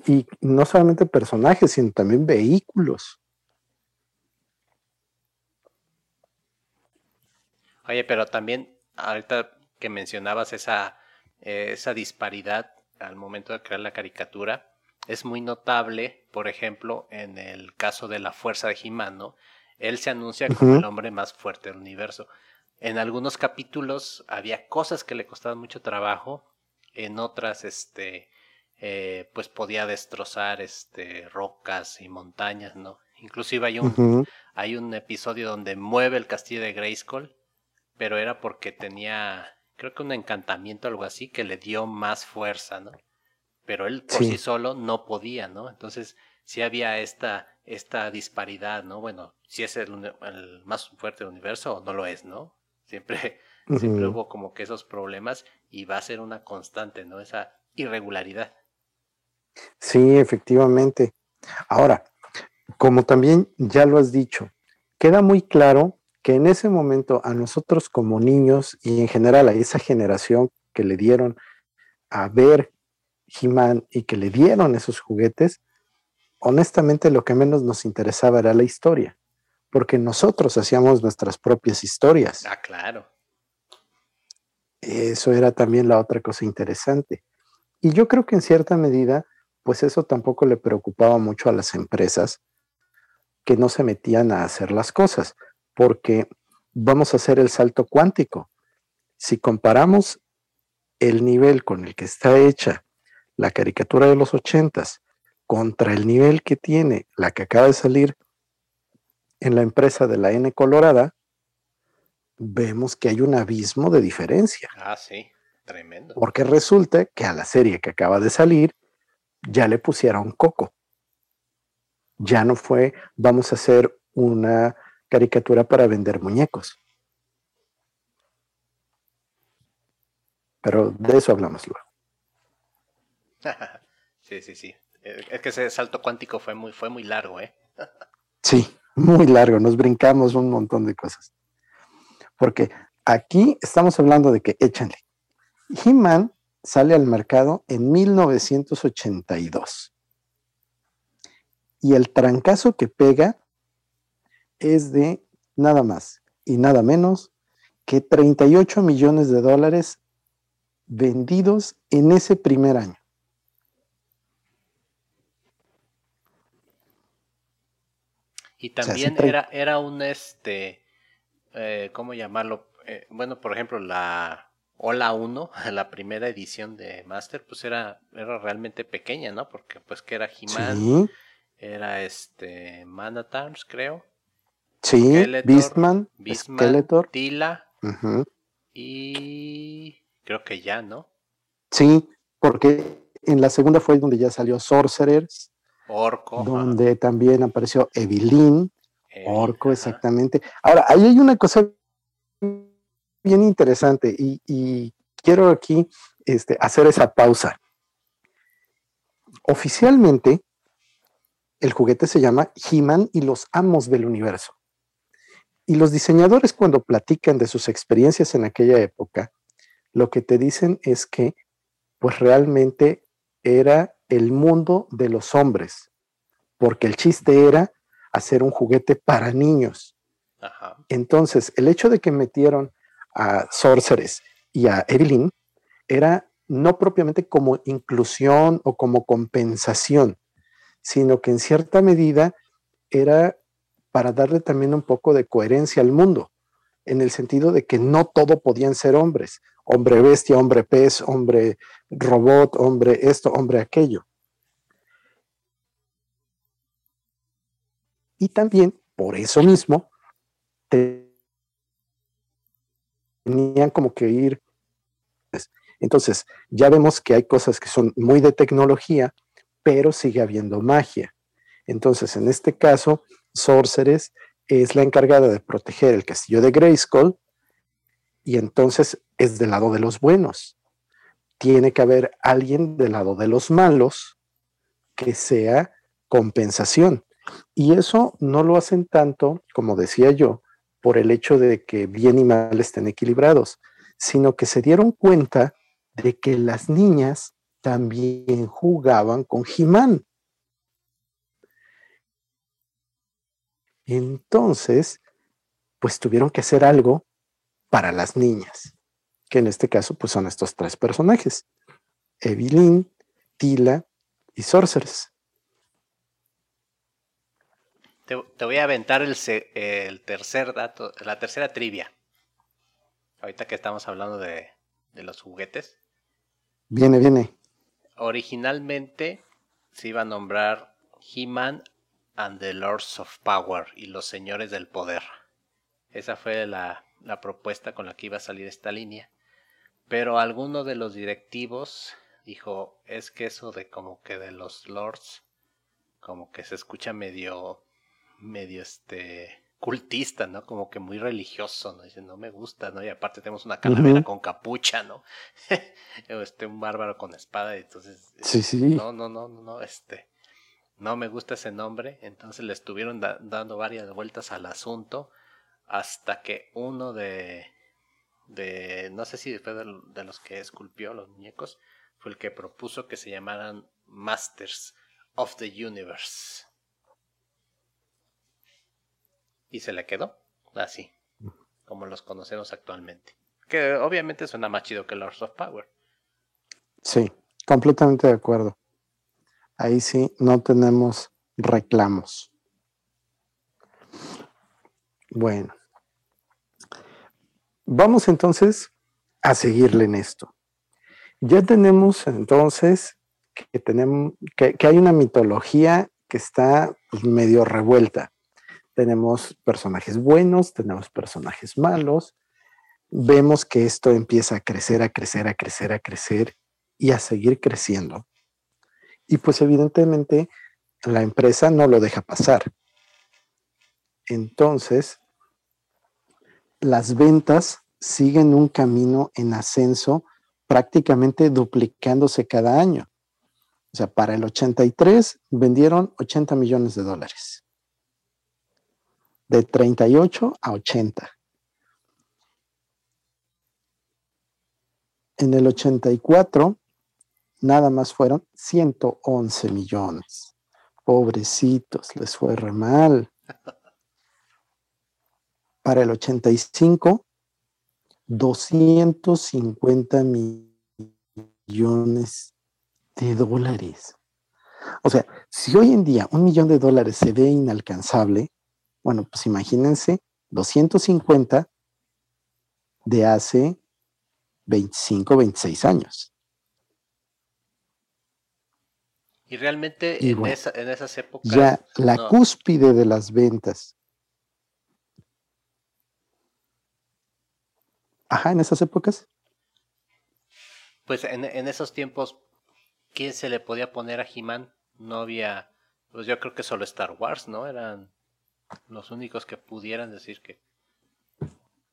y no solamente personajes, sino también vehículos. Oye, pero también ahorita que mencionabas esa, esa disparidad al momento de crear la caricatura, es muy notable, por ejemplo, en el caso de la fuerza de Jimano, él se anuncia como el hombre más fuerte del universo. En algunos capítulos había cosas que le costaban mucho trabajo, en otras, este, eh, pues podía destrozar este, rocas y montañas, ¿no? Inclusive hay un, hay un episodio donde mueve el castillo de Grayskull, pero era porque tenía, creo que un encantamiento o algo así, que le dio más fuerza, ¿no? Pero él por sí, solo no podía, ¿no? Entonces sí había esta, esta disparidad, ¿no? Bueno, si es el, el más fuerte del universo o no lo es, ¿no? Siempre, siempre hubo como que esos problemas y va a ser una constante, ¿no? Esa irregularidad. Sí, efectivamente. Ahora, como también ya lo has dicho, queda muy claro que en ese momento a nosotros como niños y en general a esa generación que le dieron a ver he y que le dieron esos juguetes, honestamente lo que menos nos interesaba era la historia, porque nosotros hacíamos nuestras propias historias. Ah, claro. Eso era también la otra cosa interesante. Y yo creo que en cierta medida pues eso tampoco le preocupaba mucho a las empresas que no se metían a hacer las cosas, porque vamos a hacer el salto cuántico. Si comparamos el nivel con el que está hecha la caricatura de los ochentas contra el nivel que tiene la que acaba de salir en la empresa de la N Colorada, vemos que hay un abismo de diferencia. Ah, sí, tremendo. Porque resulta que a la serie que acaba de salir ya le pusieron coco. Ya no fue, vamos a hacer una caricatura para vender muñecos. Pero de eso hablamos luego. sí, sí, sí. Es que ese salto cuántico fue muy, fue muy largo, ¿eh? sí, muy largo. Nos brincamos un montón de cosas. Porque aquí estamos hablando de que échenle. He-Man sale al mercado en 1982. Y el trancazo que pega es de nada más y nada menos que 38 millones de dólares vendidos en ese primer año. Y también era, era un, este, eh, ¿cómo llamarlo? Eh, bueno, por ejemplo, la Ola 1, la primera edición de Master, pues era, era realmente pequeña, ¿no? Porque pues que era He-Man, era este, Manatarms, creo. Sí, Beastman, Skeletor, Tila y creo que ya, ¿no? Sí, porque en la segunda fue donde ya salió Sorcerers, Orco. Donde también apareció Evelyn. Orco, exactamente. Ahora, ahí hay una cosa bien interesante y, quiero aquí este, hacer esa pausa. Oficialmente, el juguete se llama He-Man y los amos del universo. Y los diseñadores cuando platican de sus experiencias en aquella época, lo que te dicen es que pues realmente era el mundo de los hombres, porque el chiste era hacer un juguete para niños. Entonces, el hecho de que metieron a Sorceress y a Evelyn era no propiamente como inclusión o como compensación, sino que en cierta medida era para darle también un poco de coherencia al mundo, en el sentido de que no todo podían ser hombres, hombre bestia, hombre pez, hombre robot, hombre esto, hombre aquello. Y también, por eso mismo, tenían como que ir. Entonces, ya vemos que hay cosas que son muy de tecnología, pero sigue habiendo magia. Entonces, en este caso, Sorceress es la encargada de proteger el castillo de Grayskull y entonces es del lado de los buenos. Tiene que haber alguien del lado de los malos que sea compensación. Y eso no lo hacen tanto, como decía yo, por el hecho de que bien y mal estén equilibrados, sino que se dieron cuenta de que las niñas también jugaban con Jimán. Entonces, pues tuvieron que hacer algo para las niñas, que en este caso pues son estos tres personajes, Evelyn, Tila y Sorceress. Te, voy a aventar el, tercer dato, la tercera trivia. Ahorita que estamos hablando de, los juguetes. Viene, viene. Originalmente se iba a nombrar He-Man and the Lords of Power y los Señores del Poder. Esa fue la, la, propuesta con la que iba a salir esta línea. Pero alguno de los directivos dijo, es que eso de como que de los Lords, como que se escucha medio medio este cultista, ¿no? Como que muy religioso, ¿no? Dice, no me gusta, ¿no? Y aparte tenemos una calavera con capucha, ¿no? este, un bárbaro con espada, y entonces... Sí, sí. No, no, no, no, este... No me gusta ese nombre, entonces le estuvieron dando varias vueltas al asunto hasta que uno de... de no sé si fue de, de los que esculpió los muñecos, fue el que propuso que se llamaran Masters of the Universe y se le quedó así, como los conocemos actualmente. Que obviamente suena más chido que Lords of Power. Sí, completamente de acuerdo. Ahí sí no tenemos reclamos. Bueno, vamos entonces a seguirle en esto. Ya tenemos entonces que, tenemos, que, hay una mitología que está pues, medio revuelta tenemos personajes buenos, tenemos personajes malos, vemos que esto empieza a crecer, a crecer, a crecer, a crecer y a seguir creciendo. Y pues evidentemente la empresa no lo deja pasar. Entonces, las ventas siguen un camino en ascenso prácticamente duplicándose cada año. O sea, para el 83 vendieron 80 millones de dólares de 38 a 80. En el 84, nada más fueron 111 millones. Pobrecitos, les fue re mal. Para el 85, 250 millones de dólares. O sea, si hoy en día un millón de dólares se ve inalcanzable, bueno, pues imagínense 250 de hace 25, 26 años. Y realmente en, esas épocas... Ya la cúspide de las ventas. Ajá, en esas épocas. Pues en, esos tiempos, ¿qué se le podía poner a He-Man? No había... Pues yo creo que solo Star Wars, ¿no? Eran los únicos que pudieran decir que...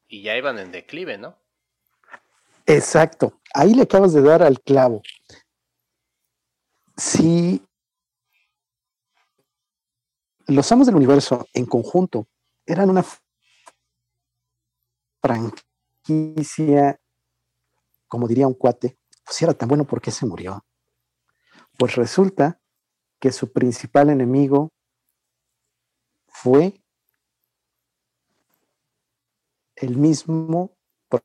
Y ya iban en declive, ¿no? Exacto. Ahí le acabas de dar al clavo si los amos del universo en conjunto eran una franquicia, como diría un cuate, pues si era tan bueno, ¿por qué se murió? Pues resulta que su principal enemigo fue el mismo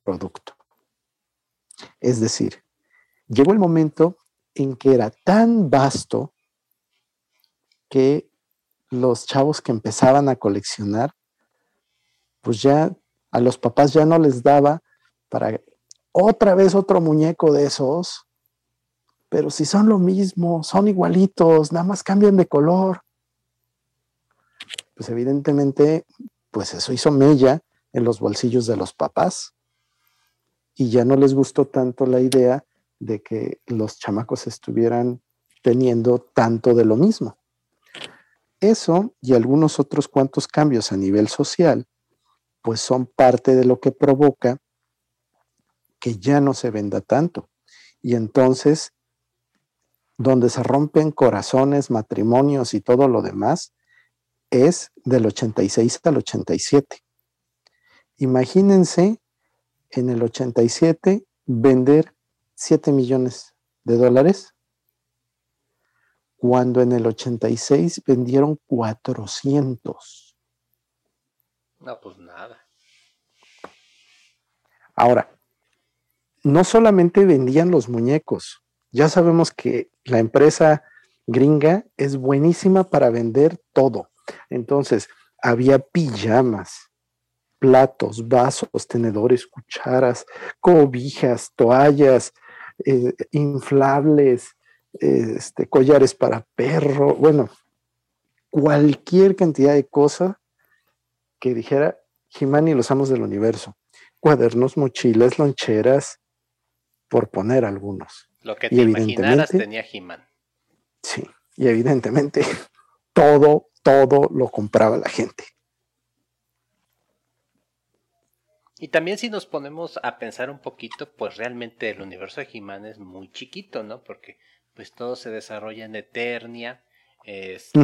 producto. Es decir, llegó el momento en que era tan vasto que los chavos que empezaban a coleccionar, pues ya a los papás ya no les daba para otra vez otro muñeco de esos, pero si son lo mismo, son igualitos, nada más cambian de color. Pues evidentemente, pues eso hizo mella en los bolsillos de los papás y ya no les gustó tanto la idea de que los chamacos estuvieran teniendo tanto de lo mismo. Eso y algunos otros cuantos cambios a nivel social, pues son parte de lo que provoca que ya no se venda tanto. Y entonces, donde se rompen corazones, matrimonios y todo lo demás, es del 86 al 87. Imagínense en el 87 vender 7 millones de dólares, cuando en el 86 vendieron 400. No, pues nada. Ahora, no solamente vendían los muñecos, ya sabemos que la empresa gringa es buenísima para vender todo. Entonces, había pijamas, platos, vasos, tenedores, cucharas, cobijas, toallas, eh, inflables, este, collares para perro, bueno, cualquier cantidad de cosa que dijera Jimani los amos del universo. Cuadernos, mochilas, loncheras, por poner algunos. Lo que te imaginaras tenía He-Man. Sí, y evidentemente todo, todo lo compraba la gente. Y también si nos ponemos a pensar un poquito, pues realmente el universo de He-Man es muy chiquito, ¿no? Porque pues todo se desarrolla en Eternia. Este,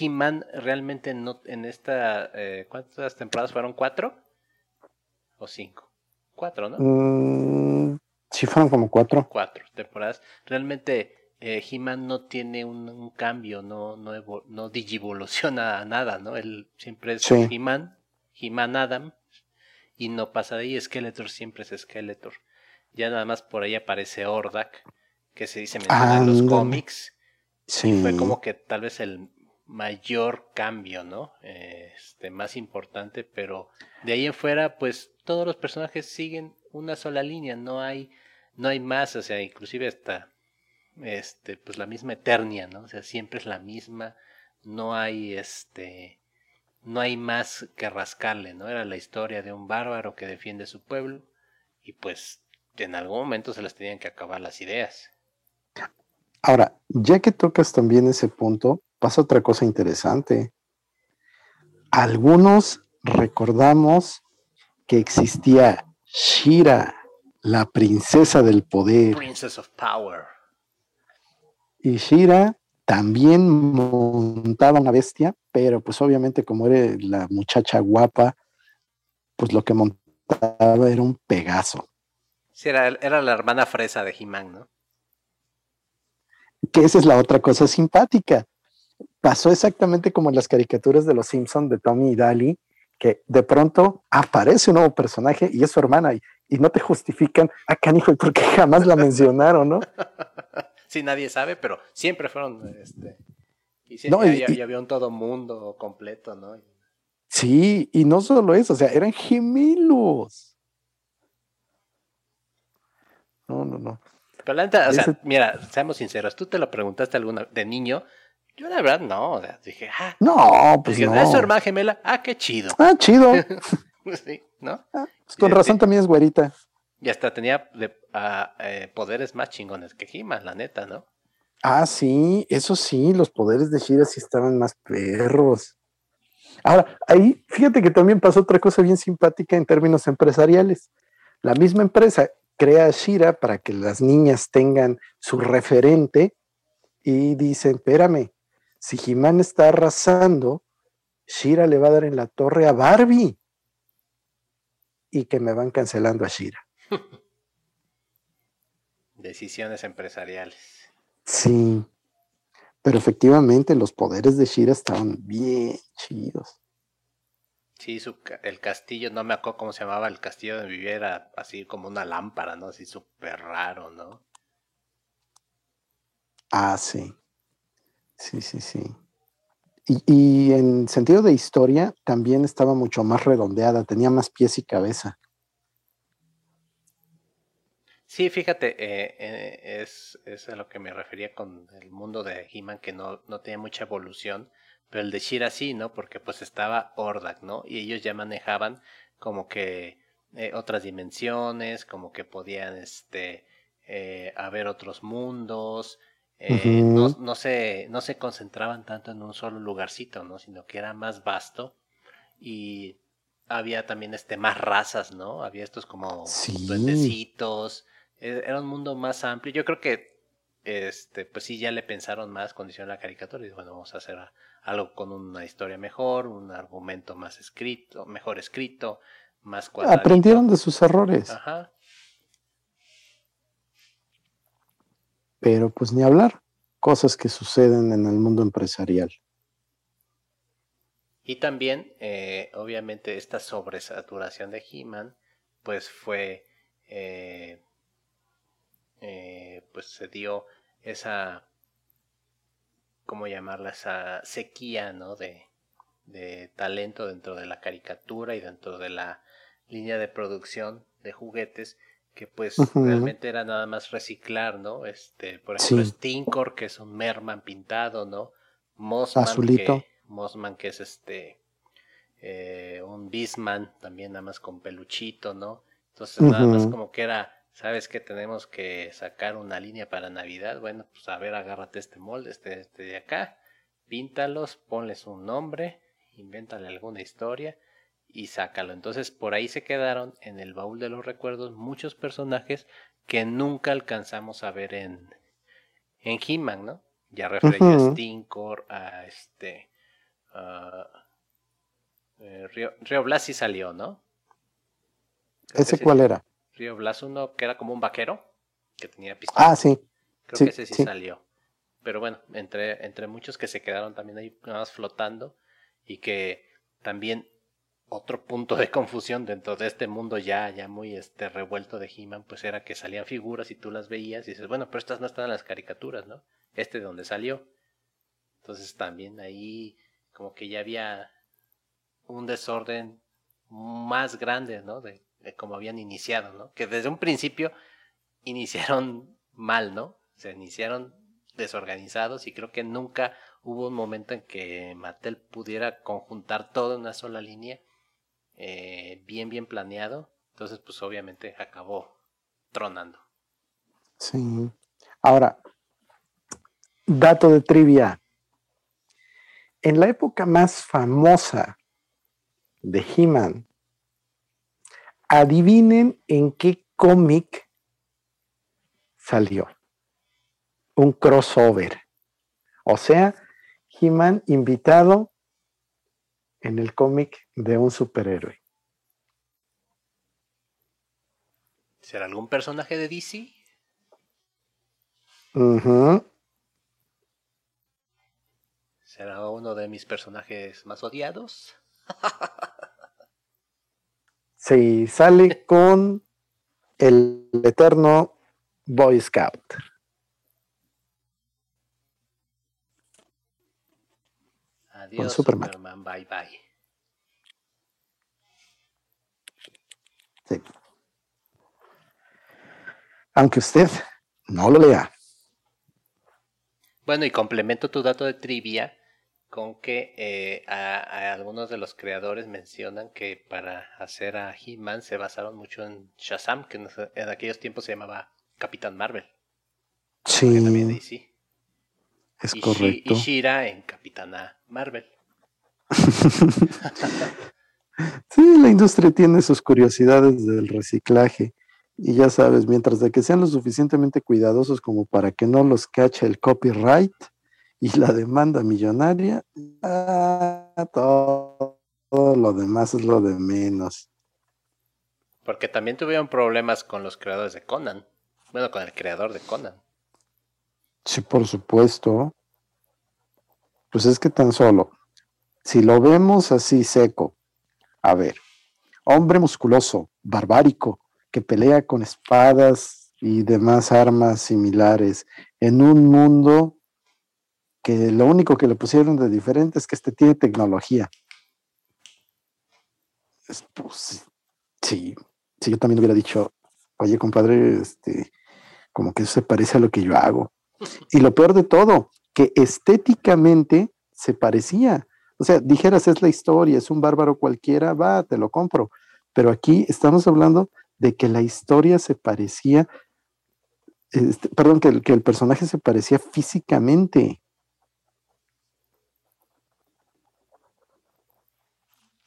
He-Man realmente no, en esta, eh, ¿cuántas temporadas fueron? ¿Cuatro? ¿O cinco? Cuatro, ¿no? Mm, sí, fueron como cuatro. Cuatro temporadas. Realmente eh, He-Man no tiene un, cambio, no, no, no digivoluciona nada, ¿no? Él siempre es He-Man, He-Man Adam, y no pasa de ahí. Skeletor siempre es Skeletor. Ya nada más por ahí aparece Ordak, que se dice en los cómics. Sí. fue como que tal vez el mayor cambio, ¿no? Este, más importante, pero de ahí en fuera, pues todos los personajes siguen una sola línea, no hay, no hay más, o sea, inclusive hasta, este, pues la misma Eternia, ¿no? O sea, siempre es la misma, no hay, este, no hay más que rascarle, ¿no? Era la historia de un bárbaro que defiende su pueblo y pues en algún momento se les tenían que acabar las ideas. Ahora, ya que tocas también ese punto, pasa otra cosa interesante. Algunos recordamos que existía Shira, la princesa del poder. Princess of Power. Y Shira también montaba una bestia, pero pues obviamente como era la muchacha guapa, pues lo que montaba era un Pegaso. Sí, era, era la hermana fresa de he ¿no? Que esa es la otra cosa simpática. Pasó exactamente como en las caricaturas de los Simpsons de Tommy y Daly, que de pronto aparece un nuevo personaje y es su hermana. y no te justifican, ah, canijo, ¿y por qué jamás la mencionaron, no? Sí, nadie sabe, pero siempre fueron, este, y siempre ya, había un todo mundo completo, ¿no? Sí, y no solo eso, o sea, eran gemelos. No, no, no. Pero la neta, o sea, mira, seamos sinceros, tú te lo preguntaste alguna de niño, yo la verdad no, o sea, dije, ah, no, pues no. ¿es su hermana gemela? Ah, qué chido. Ah, chido. sí, ¿no? Ah, pues con razón también es güerita. Y hasta tenía ah, eh, poderes más chingones que Jima, la neta, ¿no? Ah, sí, eso sí, los poderes de Shira sí estaban más perros. Ahora, ahí, fíjate que también pasó otra cosa bien simpática en términos empresariales. La misma empresa crea a Shira para que las niñas tengan su referente y dicen, espérame, si Jimán está arrasando, Shira le va a dar en la torre a Barbie y que me van cancelando a Shira. Decisiones empresariales. Sí, pero efectivamente los poderes de Shira estaban bien chidos. Sí, el castillo, no me acuerdo cómo se llamaba el castillo de viviera, así como una lámpara, ¿no? Así súper raro, ¿no? Ah, sí. Sí, sí, sí. Y, y, en sentido de historia, también estaba mucho más redondeada, tenía más pies y cabeza. Sí, fíjate, eh, eh, es, es, a lo que me refería con el mundo de He-Man, que no, no tenía mucha evolución, pero el de Shira sí, ¿no? Porque pues estaba Ordak, ¿no? Y ellos ya manejaban como que eh, otras dimensiones, como que podían, este, haber otros mundos, no, no, se, no se concentraban tanto en un solo lugarcito, ¿no? Sino que era más vasto y había también este más razas, ¿no? Había estos como duendecitos, era un mundo más amplio. Yo creo que este, pues sí ya le pensaron más cuando hicieron la caricatura y bueno, vamos a hacer algo con una historia mejor, un argumento más escrito, mejor escrito, más cuadradito. Aprendieron de sus errores. Ajá. Pero pues ni hablar, cosas que suceden en el mundo empresarial. Y también, eh, obviamente, esta sobresaturación de He-Man, pues fue, eh, eh, pues se dio esa, ¿cómo llamarla? Esa sequía, ¿no? De, de talento dentro de la caricatura y dentro de la línea de producción de juguetes que pues realmente era nada más reciclar, ¿no? Este, por ejemplo, Stinkor, que es un Merman pintado, ¿no? Mossman, Azulito. Que, Mossman, que es este, eh, un Bisman, también nada más con peluchito, ¿no? Entonces nada más como que era, ¿sabes que Tenemos que sacar una línea para Navidad. Bueno, pues a ver, agárrate este molde, este, este de acá, píntalos, ponles un nombre, invéntale alguna historia y sácalo. Entonces por ahí se quedaron en el baúl de los recuerdos muchos personajes que nunca alcanzamos a ver en, en He-Man, ¿no? Ya referí a Stinkor, a este... Eh, Río, Blas sí salió, ¿no? ¿Ese cuál era? Río Blas, uno que era como un vaquero, que tenía pistola. Ah, sí. Creo que ese sí, salió. Pero bueno, entre, entre muchos que se quedaron también ahí nada más flotando y que también otro punto de confusión dentro de este mundo ya, ya muy este revuelto de He-Man, pues era que salían figuras y tú las veías y dices, bueno, pero estas no están en las caricaturas, ¿no? Este de donde salió. Entonces también ahí como que ya había un desorden más grande, ¿no? De, de cómo habían iniciado, ¿no? Que desde un principio iniciaron mal, ¿no? Se iniciaron desorganizados y creo que nunca hubo un momento en que Mattel pudiera conjuntar todo en una sola línea eh, bien, bien planeado. Entonces, pues obviamente acabó tronando. Sí. Ahora, dato de trivia. En la época más famosa de He-Man, adivinen en qué cómic salió. Un crossover. O sea, He-Man invitado en el cómic de un superhéroe. ¿Será algún personaje de DC? ¿Será uno de mis personajes más odiados? sí, sale con el eterno Boy Scout. Adiós, Superman. Bye bye. Sí. Aunque usted no lo lea. Bueno, y complemento tu dato de trivia con que eh, a, algunos de los creadores mencionan que para hacer a He-Man se basaron mucho en Shazam, que en, aquellos tiempos se llamaba Capitán Marvel. Sí. Es correcto. y Shira en Capitana Marvel. sí, la industria tiene sus curiosidades del reciclaje. Y ya sabes, mientras de que sean lo suficientemente cuidadosos como para que no los cache el copyright y la demanda millonaria, ah, todo, lo demás es lo de menos. Porque también tuvieron problemas con los creadores de Conan. Bueno, con el creador de Conan. Sí, por supuesto. Pues es que tan solo, si lo vemos así seco, a ver, hombre musculoso, barbárico, que pelea con espadas y demás armas similares en un mundo que lo único que le pusieron de diferente es que este tiene tecnología. Pues, sí, sí, yo también hubiera dicho, oye, compadre, este, como que eso se parece a lo que yo hago. Y lo peor de todo, que estéticamente se parecía. O sea, dijeras, es la historia, es un bárbaro cualquiera, va, te lo compro. Pero aquí estamos hablando de que la historia se parecía, este, perdón, que que el personaje se parecía físicamente.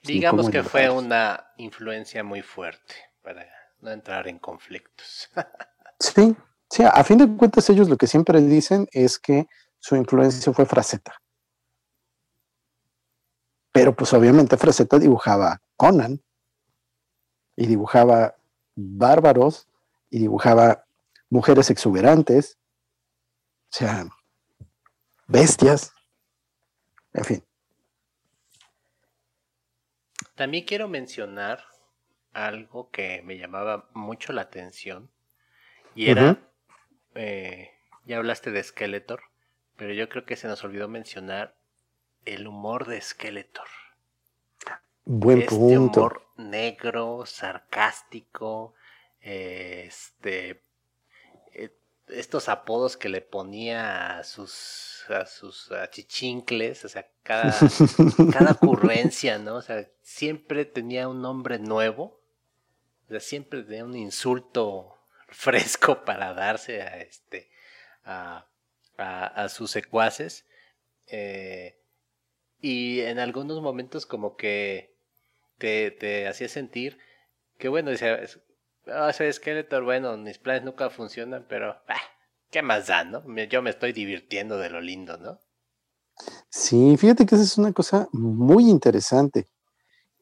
Digamos que fue una influencia muy fuerte para no entrar en conflictos. sí, sí, a fin de cuentas ellos lo que siempre dicen es que su influencia fue Fraceta. Pero pues obviamente Fraceta dibujaba Conan y dibujaba bárbaros y dibujaba mujeres exuberantes, o sea, bestias, en fin. También quiero mencionar algo que me llamaba mucho la atención y era, eh, ya hablaste de Skeletor, pero yo creo que se nos olvidó mencionar el humor de Skeletor. Buen este humor negro, sarcástico, este, eh, estos apodos que le ponía a sus, a sus achichincles, o sea, cada, cada ocurrencia, ¿no? O sea, siempre tenía un nombre nuevo, o sea, siempre tenía un insulto fresco para darse a este, a, a, sus secuaces. Eh, y en algunos momentos como que te, hacía sentir que bueno, oh, soy Skeletor, bueno, mis planes nunca funcionan, pero ah, ¿qué más da, no? Yo me estoy divirtiendo de lo lindo, ¿no? Sí, fíjate que esa es una cosa muy interesante,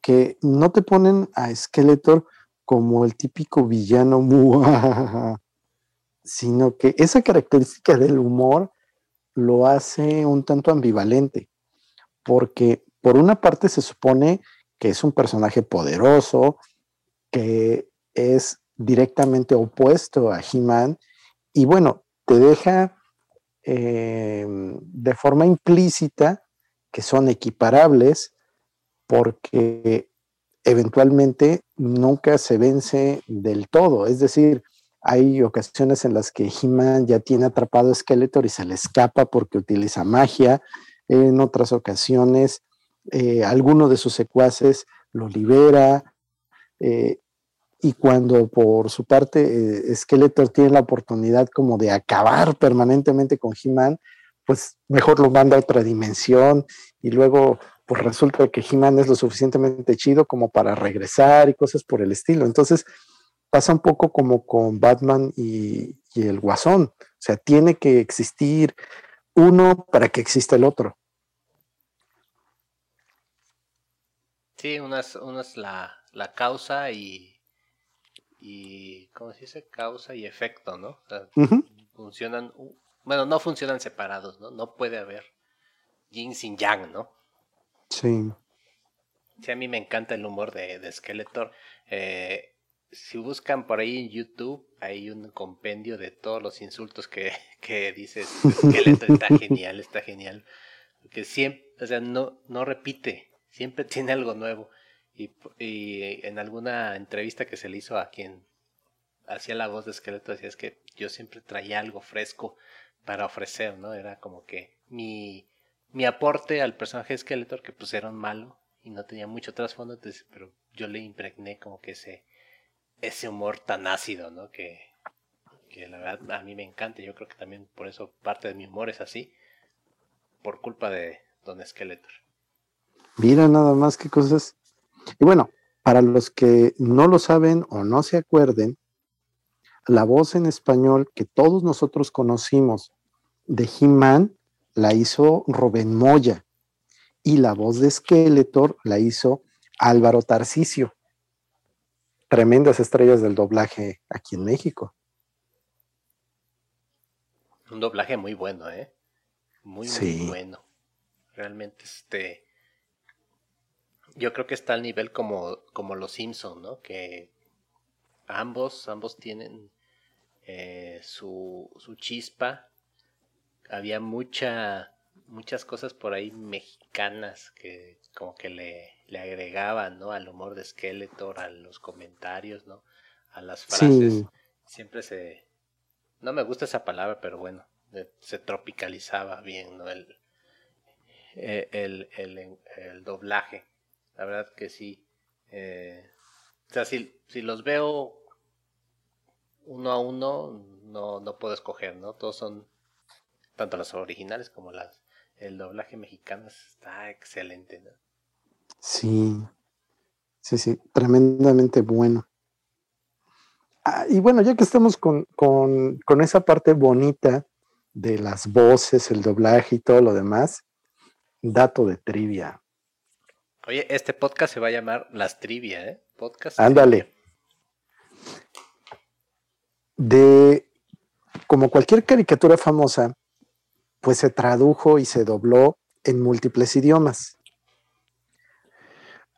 que no te ponen a Skeletor como el típico villano, sino que esa característica del humor lo hace un tanto ambivalente, porque por una parte se supone que es un personaje poderoso, que es directamente opuesto a He-Man, y bueno, te deja eh, de forma implícita que son equiparables porque eventualmente nunca se vence del todo. Es decir, hay ocasiones en las que He-Man ya tiene atrapado a Skeletor y se le escapa porque utiliza magia. En otras ocasiones eh, alguno de sus secuaces lo libera, eh, y cuando por su parte eh, Skeletor tiene la oportunidad como de acabar permanentemente con He-Man, pues mejor lo manda a otra dimensión y luego pues resulta que He-Man es lo suficientemente chido como para regresar y cosas por el estilo. Entonces pasa un poco como con Batman y el Guasón, o sea, tiene que existir uno para que exista el otro. Sí, una es, la, la, causa y, y, ¿cómo se dice? Causa y efecto, ¿no? Funcionan, bueno, no funcionan separados, ¿no? No puede haber yin sin yang, ¿no? Sí. Sí, a mí me encanta el humor de, de Skeletor. Eh, si buscan por ahí en YouTube, hay un compendio de todos los insultos que, que dices. Esqueleto está genial, está genial. Que siempre, o sea, no, no repite, siempre tiene algo nuevo. Y, en alguna entrevista que se le hizo a quien hacía la voz de esqueleto, decía es que yo siempre traía algo fresco para ofrecer, ¿no? Era como que mi, mi aporte al personaje Skeletor, que era un malo y no tenía mucho trasfondo, pero yo le impregné como que ese, ese humor tan ácido, ¿no? Que, que la verdad a mí me encanta. Yo creo que también por eso parte de mi humor es así, por culpa de Don Skeletor. Mira nada más qué cosas. Y bueno, para los que no lo saben o no se acuerden, la voz en español que todos nosotros conocimos de He-Man la hizo Rubén Moya y la voz de Skeletor la hizo Álvaro Tarcisio. Tremendas estrellas del doblaje aquí en México. Un doblaje muy bueno, ¿eh? Muy, muy bueno. Realmente, este. Yo creo que está al nivel como, como los Simpson, ¿no? Que ambos, ambos tienen eh, su, su chispa. Había mucha, muchas cosas por ahí mexicanas que como que le, le agregaban, ¿no? Al humor de Skeletor, a los comentarios, ¿no? A las frases. Siempre se... No me gusta esa palabra, pero bueno, se tropicalizaba bien, ¿no? El, eh, el, el, el, doblaje. La verdad que sí. Eh, o sea, si, si los veo uno a uno no, no puedo escoger, ¿no? Todos son, tanto los originales como las, el doblaje mexicano está excelente, ¿no? Sí, sí, sí, tremendamente bueno. Ah, y bueno, ya que estamos con, con, con esa parte bonita de las voces, el doblaje y todo lo demás, dato de trivia. Oye, este podcast se va a llamar Las Trivia, ¿eh? Podcast. Ándale de, como cualquier caricatura famosa, pues se tradujo y se dobló en múltiples idiomas.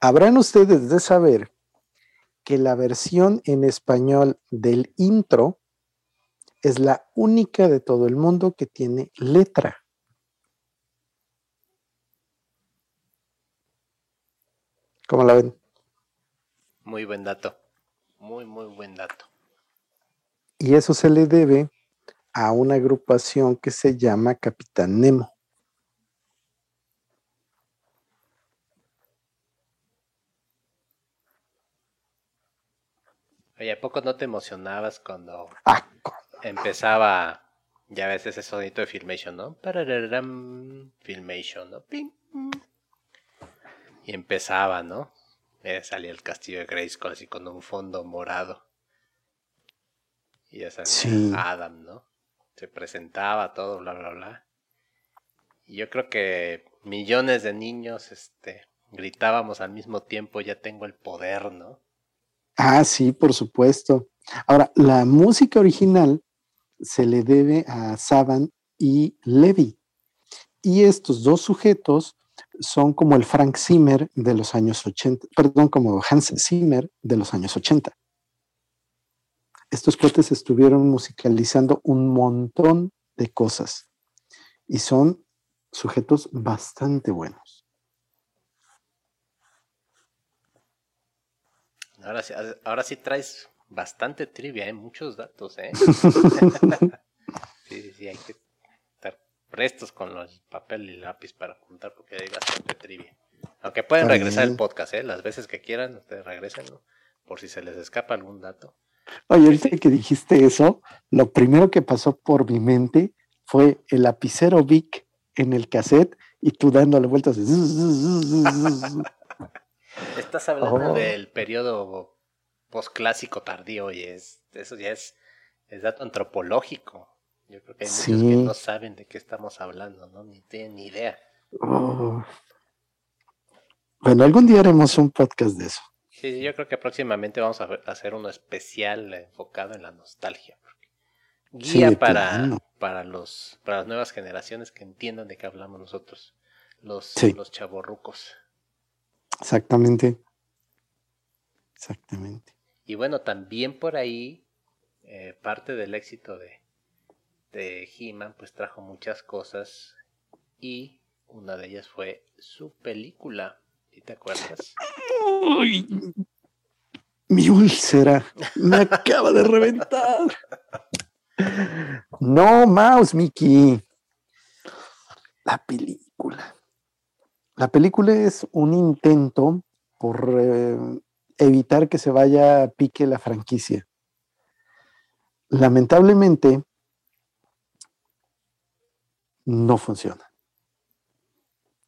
Habrán ustedes de saber que la versión en español del intro es la única de todo el mundo que tiene letra. ¿Cómo la ven? Muy buen dato. Muy, muy buen dato. Y eso se le debe a una agrupación que se llama Capitán Nemo. Oye, ¿a poco no te emocionabas cuando ah, empezaba, ya ves ese sonito de Filmation, ¿no? Filmation, ¿no? Y empezaba, ¿no? Eh, salía el castillo de Grayskull así con un fondo morado. Y ya sabes, Adam, ¿no? Se presentaba todo, bla, bla, bla. Y yo creo que millones de niños, este, gritábamos al mismo tiempo, ya tengo el poder, ¿no? Ah, sí, por supuesto. Ahora, la música original se le debe a Saban y Levi. Y estos dos sujetos son como el Frank Zimmer de los años 80, perdón, como Hans Zimmer de los años 80 estos cuates estuvieron musicalizando un montón de cosas y son sujetos bastante buenos. Ahora sí, ahora sí traes bastante trivia, ¿eh? muchos datos. ¿eh? sí, sí, sí, hay que prestos con los papel y lápiz para apuntar porque hay bastante trivia. Aunque pueden regresar el podcast, ¿eh? las veces que quieran, ustedes regresen, por si se les escapa algún dato. Oye, ahorita que dijiste eso, lo primero que pasó por mi mente fue el lapicero Vic en el cassette y tú dándole vueltas. Estás hablando oh. del periodo posclásico tardío y es, eso ya es, dato antropológico. Yo creo que hay muchos que no saben de qué estamos hablando, ¿no? Ni tienen ni idea. Oh. Bueno, algún día haremos un podcast de eso. Sí, yo creo que próximamente vamos a hacer uno especial enfocado en la nostalgia. Guía para, para, los, para las nuevas generaciones que entiendan de qué hablamos nosotros, los, los chavorrucos. Exactamente. Exactamente. Y bueno, también por ahí eh, parte del éxito de, de He-Man pues trajo muchas cosas y una de ellas fue su película. ¿Y te acuerdas? Uy, mi úlcera me acaba de reventar. No, Mouse, Mickey. La película. La película es un intento por eh, evitar que se vaya a pique la franquicia. Lamentablemente, no funciona.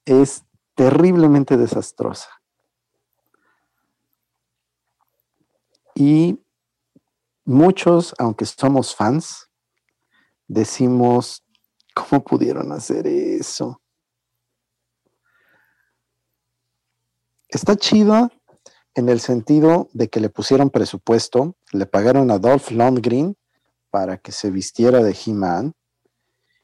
Es terriblemente desastrosa. Y muchos, aunque somos fans, decimos, ¿cómo pudieron hacer eso? Está chido en el sentido de que le pusieron presupuesto, le pagaron a Dolph Lundgren para que se vistiera de He-Man.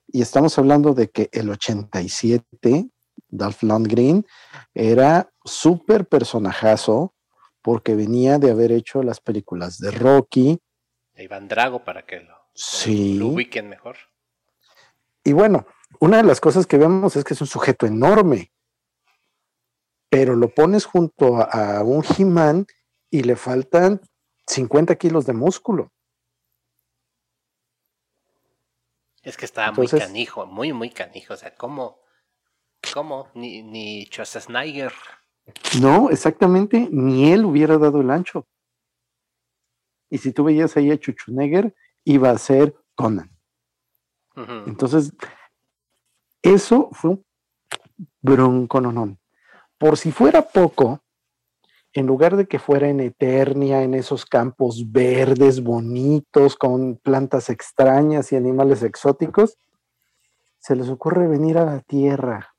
Y estamos hablando de que el 87, Dolph Lundgren era súper personajazo, porque venía de haber hecho las películas de Rocky. De Iván Drago para que lo, sí. lo ubiquen mejor. Y bueno, una de las cosas que vemos es que es un sujeto enorme, pero lo pones junto a, a un He-Man y le faltan 50 kilos de músculo. Es que estaba Entonces, muy canijo, muy, muy canijo. O sea, ¿cómo? ¿Cómo? Ni, ni Schwarzenegger no, exactamente, ni él hubiera dado el ancho. Y si tú veías ahí a Chuchunegger, iba a ser Conan. Uh -huh. Entonces, eso fue un broncononón. Por si fuera poco, en lugar de que fuera en Eternia, en esos campos verdes, bonitos, con plantas extrañas y animales exóticos, se les ocurre venir a la Tierra,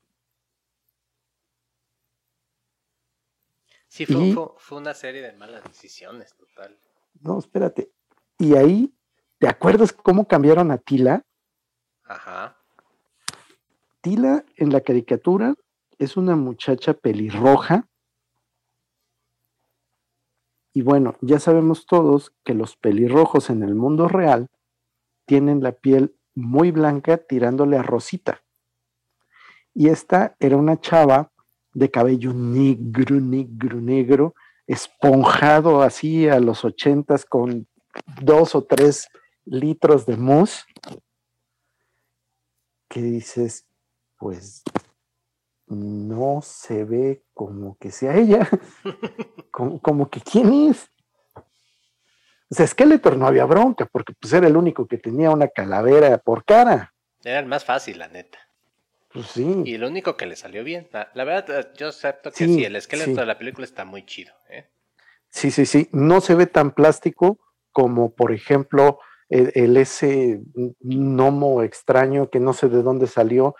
Sí, fue, y, fue, fue, una serie de malas decisiones, total. No, espérate. Y ahí, ¿te acuerdas cómo cambiaron a Tila? Ajá. Tila en la caricatura es una muchacha pelirroja. Y bueno, ya sabemos todos que los pelirrojos en el mundo real tienen la piel muy blanca tirándole a rosita. Y esta era una chava de cabello negro, negro, negro, esponjado así a los ochentas con dos o tres litros de mousse, que dices, pues no se ve como que sea ella, como, como, que quién es. O sea, Skeletor no había bronca, porque pues era el único que tenía una calavera por cara. Era el más fácil, la neta. Pues sí. Y lo único que le salió bien. La, la verdad, yo acepto que sí, sí el esqueleto sí. de la película está muy chido. ¿eh? Sí, sí, sí. No se ve tan plástico como, por ejemplo, el, el, ese gnomo extraño que no sé de dónde salió,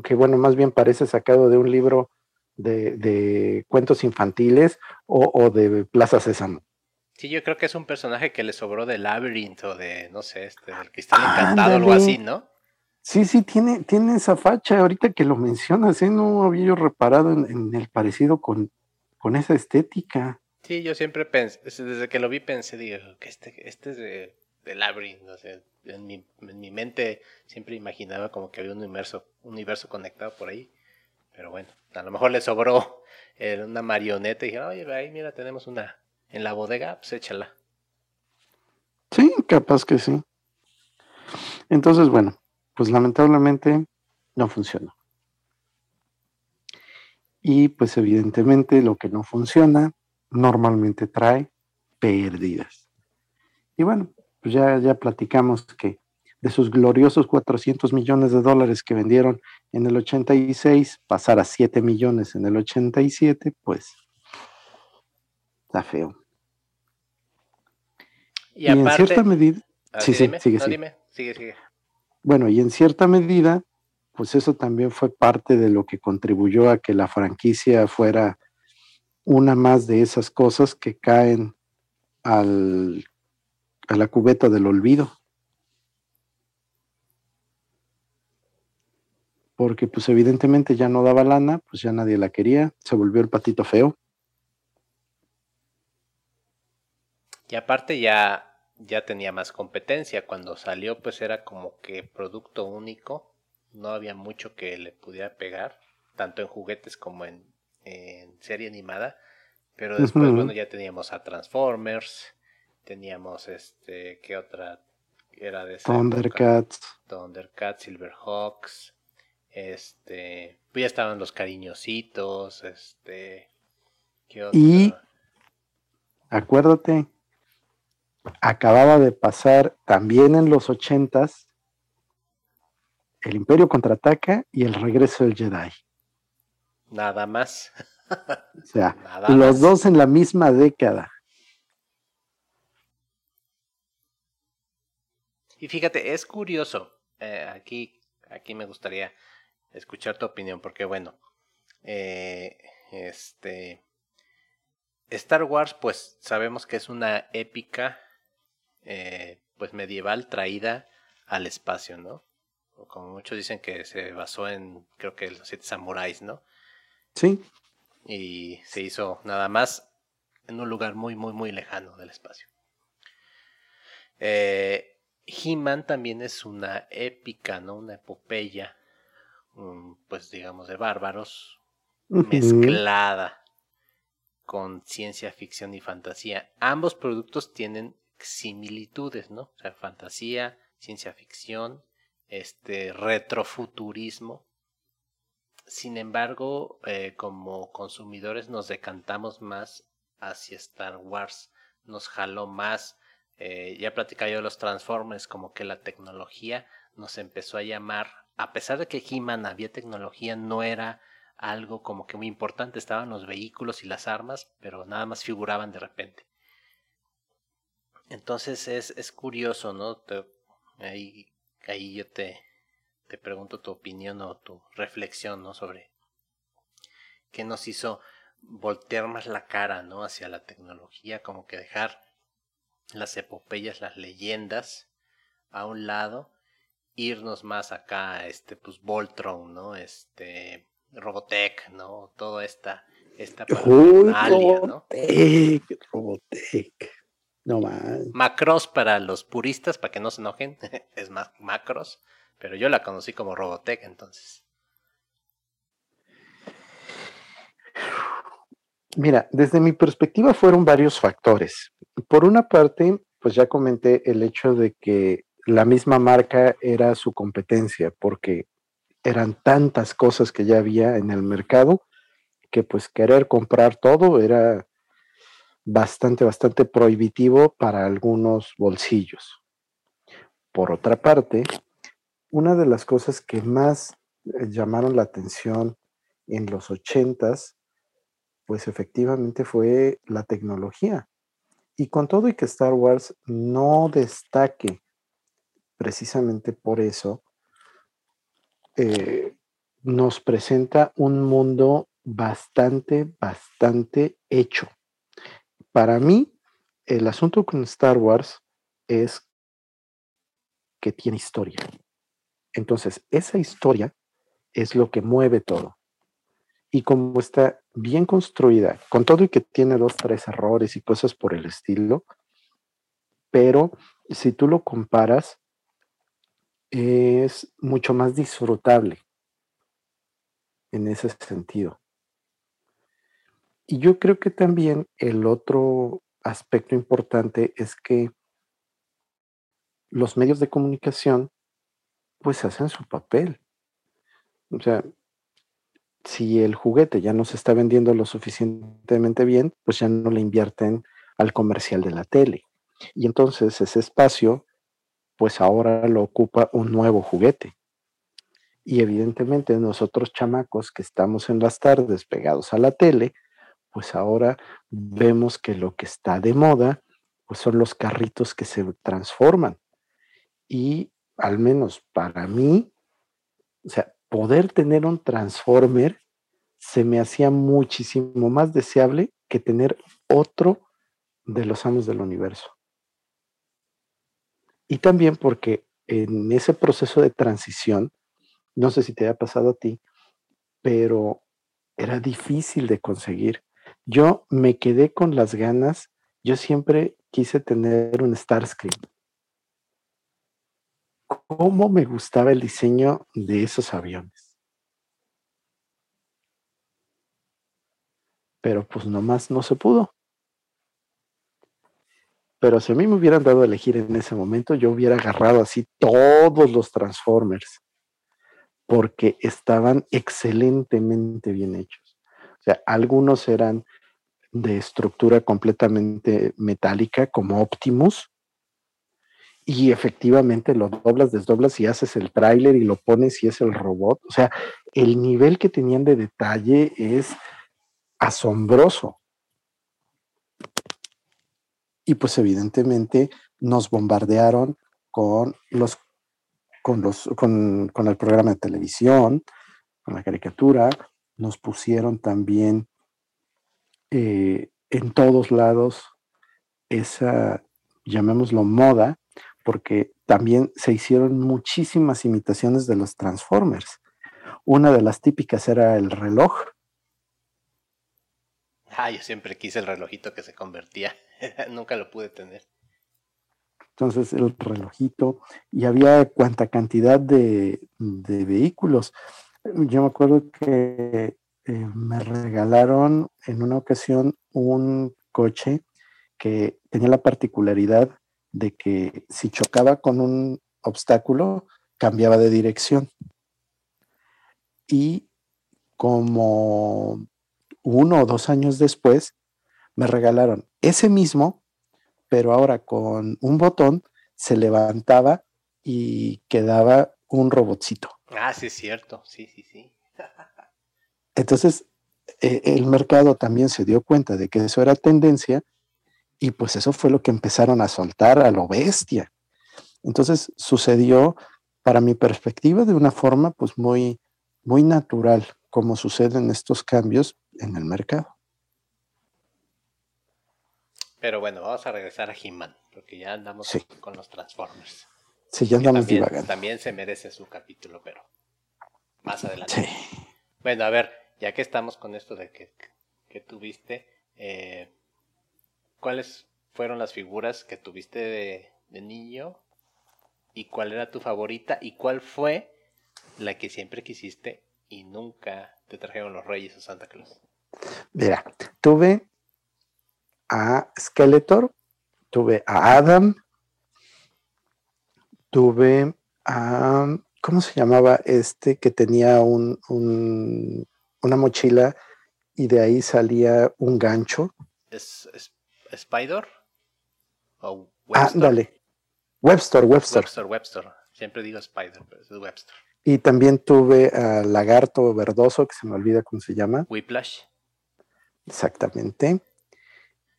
que bueno, más bien parece sacado de un libro de, de cuentos infantiles o, o, de Plaza Sésamo. Sí, yo creo que es un personaje que le sobró del laberinto, de, no sé, este, del cristal encantado o algo así, ¿no? Sí, sí, tiene, tiene esa facha. Ahorita que lo mencionas, ¿eh? no había yo reparado en, en el parecido con, con, esa estética. Sí, yo siempre pensé, desde que lo vi pensé, digo, que este, este es de, de Labyrinth. O sea, en, mi, en mi mente siempre imaginaba como que había un universo, un universo conectado por ahí. Pero bueno, a lo mejor le sobró una marioneta y dije, oye, ahí mira, tenemos una en la bodega, pues échala. Sí, capaz que sí. Entonces, bueno, pues lamentablemente no funcionó. Y pues evidentemente lo que no funciona normalmente trae pérdidas. Y bueno, pues ya, ya platicamos que de sus gloriosos 400 millones de dólares que vendieron en el 86, pasar a 7 millones en el 87, pues está feo. Y, y aparte, en cierta medida... Ah, sí, sí, dime, sigue, no, sigue. dime, sigue, sigue. Bueno, y en cierta medida, pues eso también fue parte de lo que contribuyó a que la franquicia fuera una más de esas cosas que caen al, a la cubeta del olvido. Porque pues evidentemente ya no daba lana, pues ya nadie la quería, se volvió el patito feo. Y aparte ya, ya tenía más competencia. Cuando salió pues era como que producto único. No había mucho que le pudiera pegar, tanto en juguetes como en, serie animada. Pero después, bueno, ya teníamos a Transformers, teníamos este, ¿qué otra era de Thundercats? Thundercats, Silverhawks, este, pues ya estaban los cariñositos, este, ¿qué Y acuérdate, acababa de pasar también en los ochentas el Imperio contraataca y el regreso del Jedi. Nada más. o sea, los dos en la misma década. Y fíjate, es curioso. Eh, aquí, aquí me gustaría escuchar tu opinión, porque bueno, eh, este Star Wars, pues sabemos que es una épica, eh, pues medieval traída al espacio, ¿no? como muchos dicen que se basó en, creo que los siete samuráis, ¿no? Sí. Y se hizo nada más en un lugar muy, muy, muy lejano del espacio. Eh, He-Man también es una épica, ¿no? Una epopeya, pues digamos, de bárbaros, mezclada con ciencia ficción y fantasía. Ambos productos tienen similitudes, ¿no? O sea, fantasía, ciencia ficción, este retrofuturismo. Sin embargo, eh, como consumidores nos decantamos más hacia Star Wars, nos jaló más. Eh, ya platicaba yo de los Transformers, como que la tecnología nos empezó a llamar, a pesar de que He-Man había tecnología, no era algo como que muy importante, estaban los vehículos y las armas, pero nada más figuraban de repente. Entonces es, es curioso, ¿no? ahí, ahí yo te, te pregunto tu opinión o tu reflexión, ¿no? Sobre qué nos hizo voltear más la cara, ¿no? Hacia la tecnología, como que dejar las epopeyas, las leyendas a un lado, irnos más acá, este, pues Voltron, ¿no? Este, Robotech, ¿no? Toda esta, esta parafernalia, ¿no? Robotech, No más. Macros para los puristas, para que no se enojen, es más Macros, pero yo la conocí como Robotech entonces. Mira, desde mi perspectiva fueron varios factores. Por una parte, pues ya comenté el hecho de que la misma marca era su competencia, porque eran tantas cosas que ya había en el mercado que pues querer comprar todo era bastante, bastante prohibitivo para algunos bolsillos. Por otra parte, una de las cosas que más eh, llamaron la atención en los ochentas, pues efectivamente fue la tecnología. Y con todo y que Star Wars no destaque precisamente por eso, eh, nos presenta un mundo bastante, bastante hecho. Para mí, el asunto con Star Wars es que tiene historia. Entonces, esa historia es lo que mueve todo. Y como está bien construida, con todo y que tiene dos, tres errores y cosas por el estilo, pero si tú lo comparas, es mucho más disfrutable en ese sentido. Y yo creo que también el otro aspecto importante es que los medios de comunicación pues hacen su papel. O sea, si el juguete ya no se está vendiendo lo suficientemente bien, pues ya no le invierten al comercial de la tele. Y entonces ese espacio pues ahora lo ocupa un nuevo juguete. Y evidentemente nosotros chamacos que estamos en las tardes pegados a la tele, pues ahora vemos que lo que está de moda, pues son los carritos que se transforman. Y al menos para mí, o sea, poder tener un transformer se me hacía muchísimo más deseable que tener otro de los amos del universo. Y también porque en ese proceso de transición, no sé si te ha pasado a ti, pero era difícil de conseguir. Yo me quedé con las ganas yo siempre quise tener un Starscream. ¿Cómo me gustaba el diseño de esos aviones? Pero pues nomás no se pudo. Pero si a mí me hubieran dado a elegir en ese momento, yo hubiera agarrado así todos los Transformers, porque estaban excelentemente bien hechos. O sea, algunos eran de estructura completamente metálica, como Optimus, y efectivamente lo doblas, desdoblas y haces el tráiler y lo pones y es el robot. O sea, el nivel que tenían de detalle es asombroso. Y pues evidentemente nos bombardearon con los con los con, con el programa de televisión, con la caricatura, nos pusieron también eh, en todos lados esa, llamémoslo moda, porque también se hicieron muchísimas imitaciones de los Transformers. Una de las típicas era el reloj. Ah, yo siempre quise el relojito que se convertía. Nunca lo pude tener. Entonces el relojito y había cuanta cantidad de, vehículos. Yo me acuerdo que eh, me regalaron en una ocasión un coche que tenía la particularidad de que si chocaba con un obstáculo, cambiaba de dirección. Y como uno o dos años después, me regalaron ese mismo, pero ahora con un botón se levantaba y quedaba un robotcito. Ah, sí, es cierto, sí, sí, sí. Entonces, e, el mercado también se dio cuenta de que eso era tendencia y pues eso fue lo que empezaron a soltar a lo bestia. Entonces sucedió, para mi perspectiva, de una forma pues muy, muy natural, como suceden estos cambios en el mercado. Pero bueno, vamos a regresar a He-Man, porque ya andamos con los Transformers. Sí, ya andamos también, divagando. También se merece su capítulo, pero más adelante. Bueno, a ver, ya que estamos con esto de que, que tuviste, eh, ¿cuáles fueron las figuras que tuviste de, de niño? ¿Y cuál era tu favorita? ¿Y cuál fue la que siempre quisiste y nunca te trajeron los Reyes o Santa Claus? Mira, tuve a Skeletor, tuve a Adam, tuve a, ¿cómo se llamaba este que tenía un, una mochila y de ahí salía un gancho? ¿Es, Spider? ¿O Webster? Ah, Webster, Webster. Webster, Webster. Siempre digo Spider, pero es Webster. Y también tuve a Lagarto Verdoso, que se me olvida cómo se llama. Whiplash. Exactamente.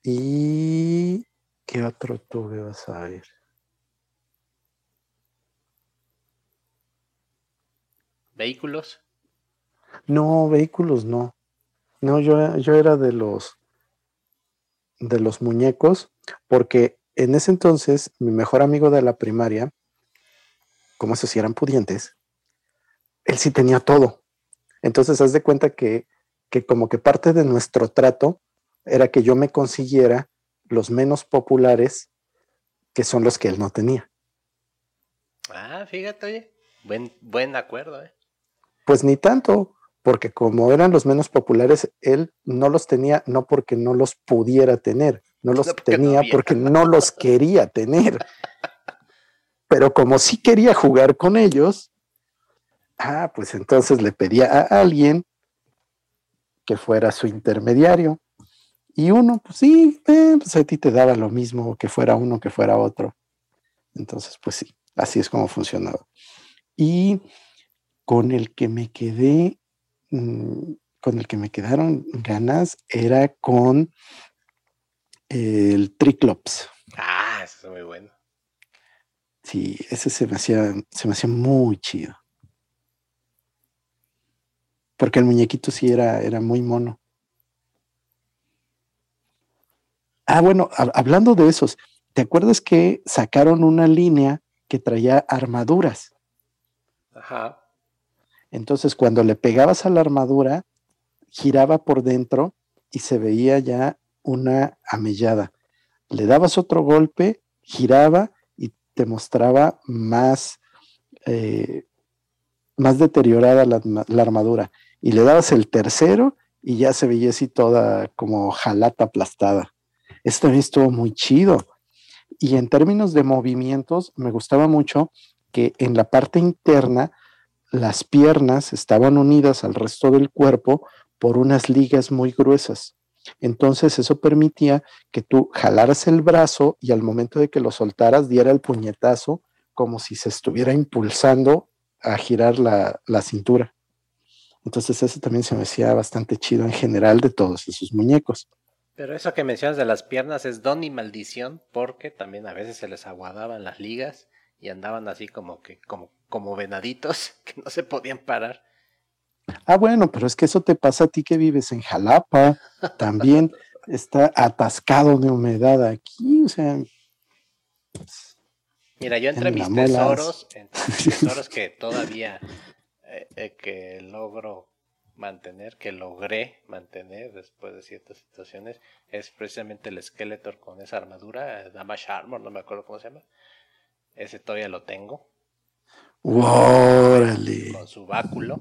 ¿Y qué otro tuve? Vas a ver. ¿Vehículos? No, vehículos no. No, yo, yo era de los de los muñecos, porque en ese entonces mi mejor amigo de la primaria, como esos sí eran pudientes, él sí tenía todo. Entonces, haz de cuenta que, que como que parte de nuestro trato era que yo me consiguiera los menos populares, que son los que él no tenía. Ah, fíjate, oye, buen, buen acuerdo, ¿eh? Pues ni tanto, porque como eran los menos populares, él no los tenía no porque no los pudiera tener, no los tenía porque no los quería tener. Pero como sí quería jugar con ellos, ah, pues entonces le pedía a alguien que fuera su intermediario. Y uno, pues sí, eh, pues a ti te daba lo mismo que fuera uno que fuera otro. Entonces, pues sí, así es como funcionaba. Y con el que me quedé, mm, con el que me quedaron ganas era con el Triclops. Ah, eso es muy bueno. Sí, ese se me hacía, se me hacía muy chido. Porque el muñequito sí era, era muy mono. Ah, bueno, hablando de esos, ¿te acuerdas que sacaron una línea que traía armaduras? Ajá. Entonces, cuando le pegabas a la armadura, giraba por dentro y se veía ya una amellada. le dabas otro golpe, giraba y te mostraba más, eh, más deteriorada la, armadura. Y le dabas el tercero y ya se veía así toda como jalata aplastada. Esto también estuvo muy chido. Y en términos de movimientos, me gustaba mucho que en la parte interna las piernas estaban unidas al resto del cuerpo por unas ligas muy gruesas. Entonces eso permitía que tú jalaras el brazo y al momento de que lo soltaras diera el puñetazo como si se estuviera impulsando a girar la, la cintura. Entonces eso también se me hacía bastante chido en general de todos esos muñecos. Pero eso que mencionas de las piernas es don y maldición porque también a veces se les aguadaban las ligas y andaban así como que como como venaditos que no se podían parar. Ah, bueno, pero es que eso te pasa a ti que vives en Jalapa. También está atascado de humedad aquí, o sea. Mira, yo entre mis tesoros, entre mis tesoros que todavía eh, eh, que logro mantener, que logré mantener después de ciertas situaciones, es precisamente el Skeletor con esa armadura, Damage Armor, no me acuerdo cómo se llama. Ese todavía lo tengo. ¡Órale! Con su báculo.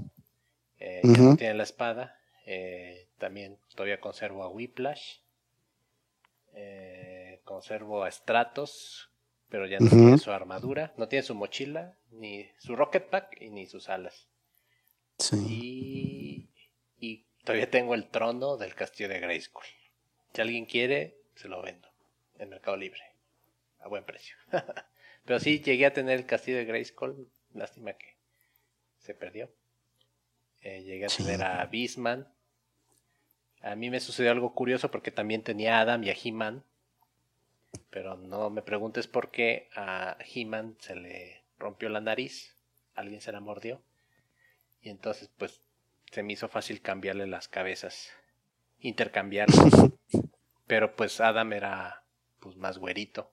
Eh, no tiene la espada. Eh, también todavía conservo a Whiplash. Eh, conservo a Stratos, pero ya no tiene su armadura. No tiene su mochila, ni su rocket pack y ni sus alas. Y, y todavía tengo el trono del castillo de Grayskull. Si alguien quiere, se lo vendo en Mercado Libre. A buen precio. pero sí, llegué a tener el castillo de Grayskull. Lástima que se perdió. Eh, llegué a tener a Beastman. A mí me sucedió algo curioso porque también tenía a Adam y a He-Man. Pero no me preguntes por qué a He-Man se le rompió la nariz. Alguien se la mordió. Y entonces, pues, se me hizo fácil cambiarle las cabezas. Intercambiarlas. pero pues Adam era pues más güerito.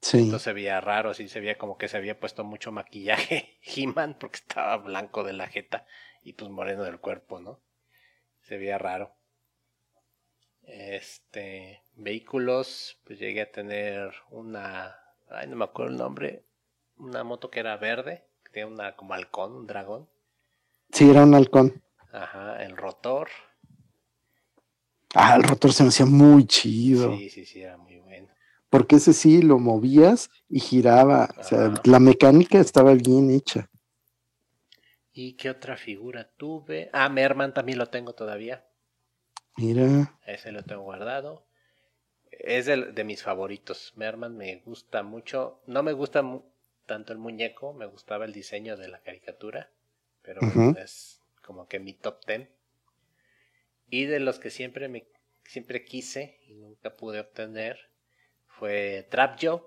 Sí. Entonces se veía raro, así se veía como que se había puesto mucho maquillaje He-Man porque estaba blanco de la jeta y pues moreno del cuerpo, ¿no? Se veía raro. Este, vehículos, pues llegué a tener una, ay, no me acuerdo el nombre, una moto que era verde, que tenía una como halcón, un dragón. Sí, era un halcón. Ajá, el rotor. Ah, el rotor se me hacía muy chido. Sí, sí, sí, era muy bueno. Porque ese sí lo movías y giraba. O sea, la mecánica estaba bien hecha. ¿Y qué otra figura tuve? Ah, Merman también lo tengo todavía. Mira. Ese lo tengo guardado. Es de, mis favoritos. Merman me gusta mucho. No me gusta tanto el muñeco, me gustaba el diseño de la caricatura. Pero es como que mi top ten. Y de los que siempre me siempre quise y nunca pude obtener fue Trap Joe.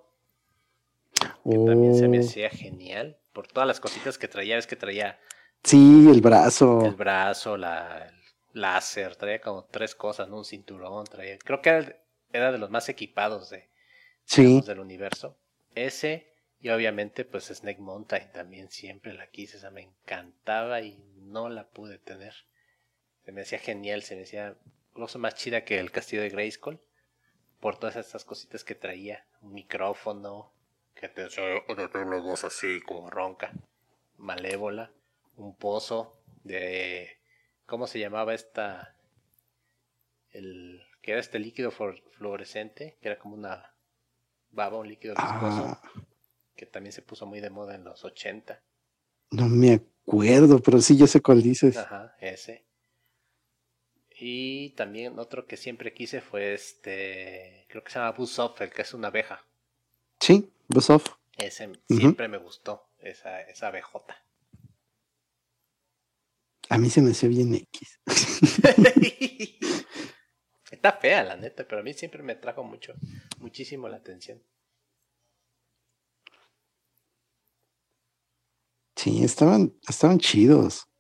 Que también se me oh. hacía genial. Por todas las cositas que traía, es que traía Sí, el brazo. El brazo, la, el láser, traía como tres cosas, ¿no? Un cinturón, traía. Creo que era, de los más equipados de, del universo. Ese, y obviamente, pues Snake Mountain también siempre la quise, esa me encantaba y no la pude tener. Se me hacía genial, se me hacía incluso más chida que el castillo de Grayskull por todas estas cositas que traía. Un micrófono, que te una voz así como ronca, malévola un pozo de ¿cómo se llamaba esta? El que era este líquido fluorescente, que era como una baba, un líquido viscoso, ah. que también se puso muy de moda en los 80. No me acuerdo, pero sí, yo sé cuál dices. Ajá, ese. Y también otro que siempre quise fue este, creo que se llama Buzzov, el que es una abeja. Sí, Buzzov. Ese siempre me gustó, esa, esa abejota. A mí se me hace bien X. Está fea, la neta, pero a mí siempre me trajo mucho, muchísimo la atención. Sí, estaban, estaban chidos.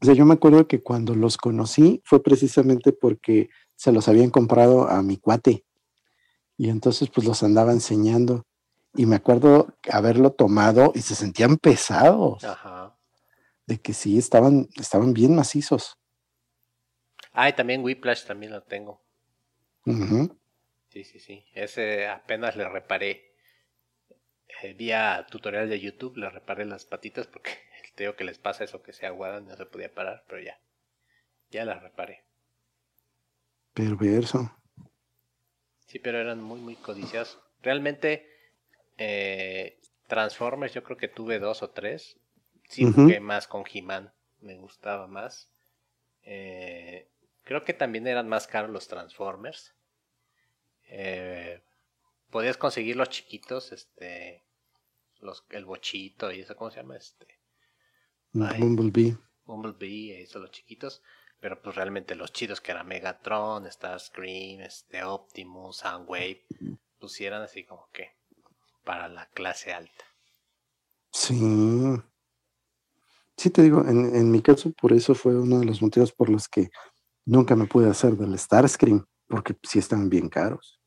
O sea, yo me acuerdo que cuando los conocí fue precisamente porque se los habían comprado a mi cuate. Y entonces pues los andaba enseñando. Y me acuerdo haberlo tomado y se sentían pesados. Ajá de que sí estaban, estaban bien macizos. Ah, y también Whiplash también lo tengo. Sí, sí, sí. Ese apenas le reparé. Eh, vía tutorial de YouTube le reparé las patitas porque te digo que les pasa eso que se aguadan, no se podía parar, pero ya. Ya las reparé. Perverso. Sí, pero eran muy, muy codiciados. Realmente, eh, Transformers yo creo que tuve dos o tres. Sí, jugué más con He-Man. Me gustaba más. Eh, creo que también eran más caros los Transformers. Eh, podías conseguir los chiquitos, este, los, el bochito y eso, ¿cómo se llama? Este, Bumblebee. Bumblebee, eso, los chiquitos. Pero pues realmente los chidos que eran Megatron, Starscream, este, Optimus, Soundwave, pusieran así como que para la clase alta. Sí. Sí, te digo, en, en mi caso, por eso fue uno de los motivos por los que nunca me pude hacer del Starscream, porque sí están bien caros.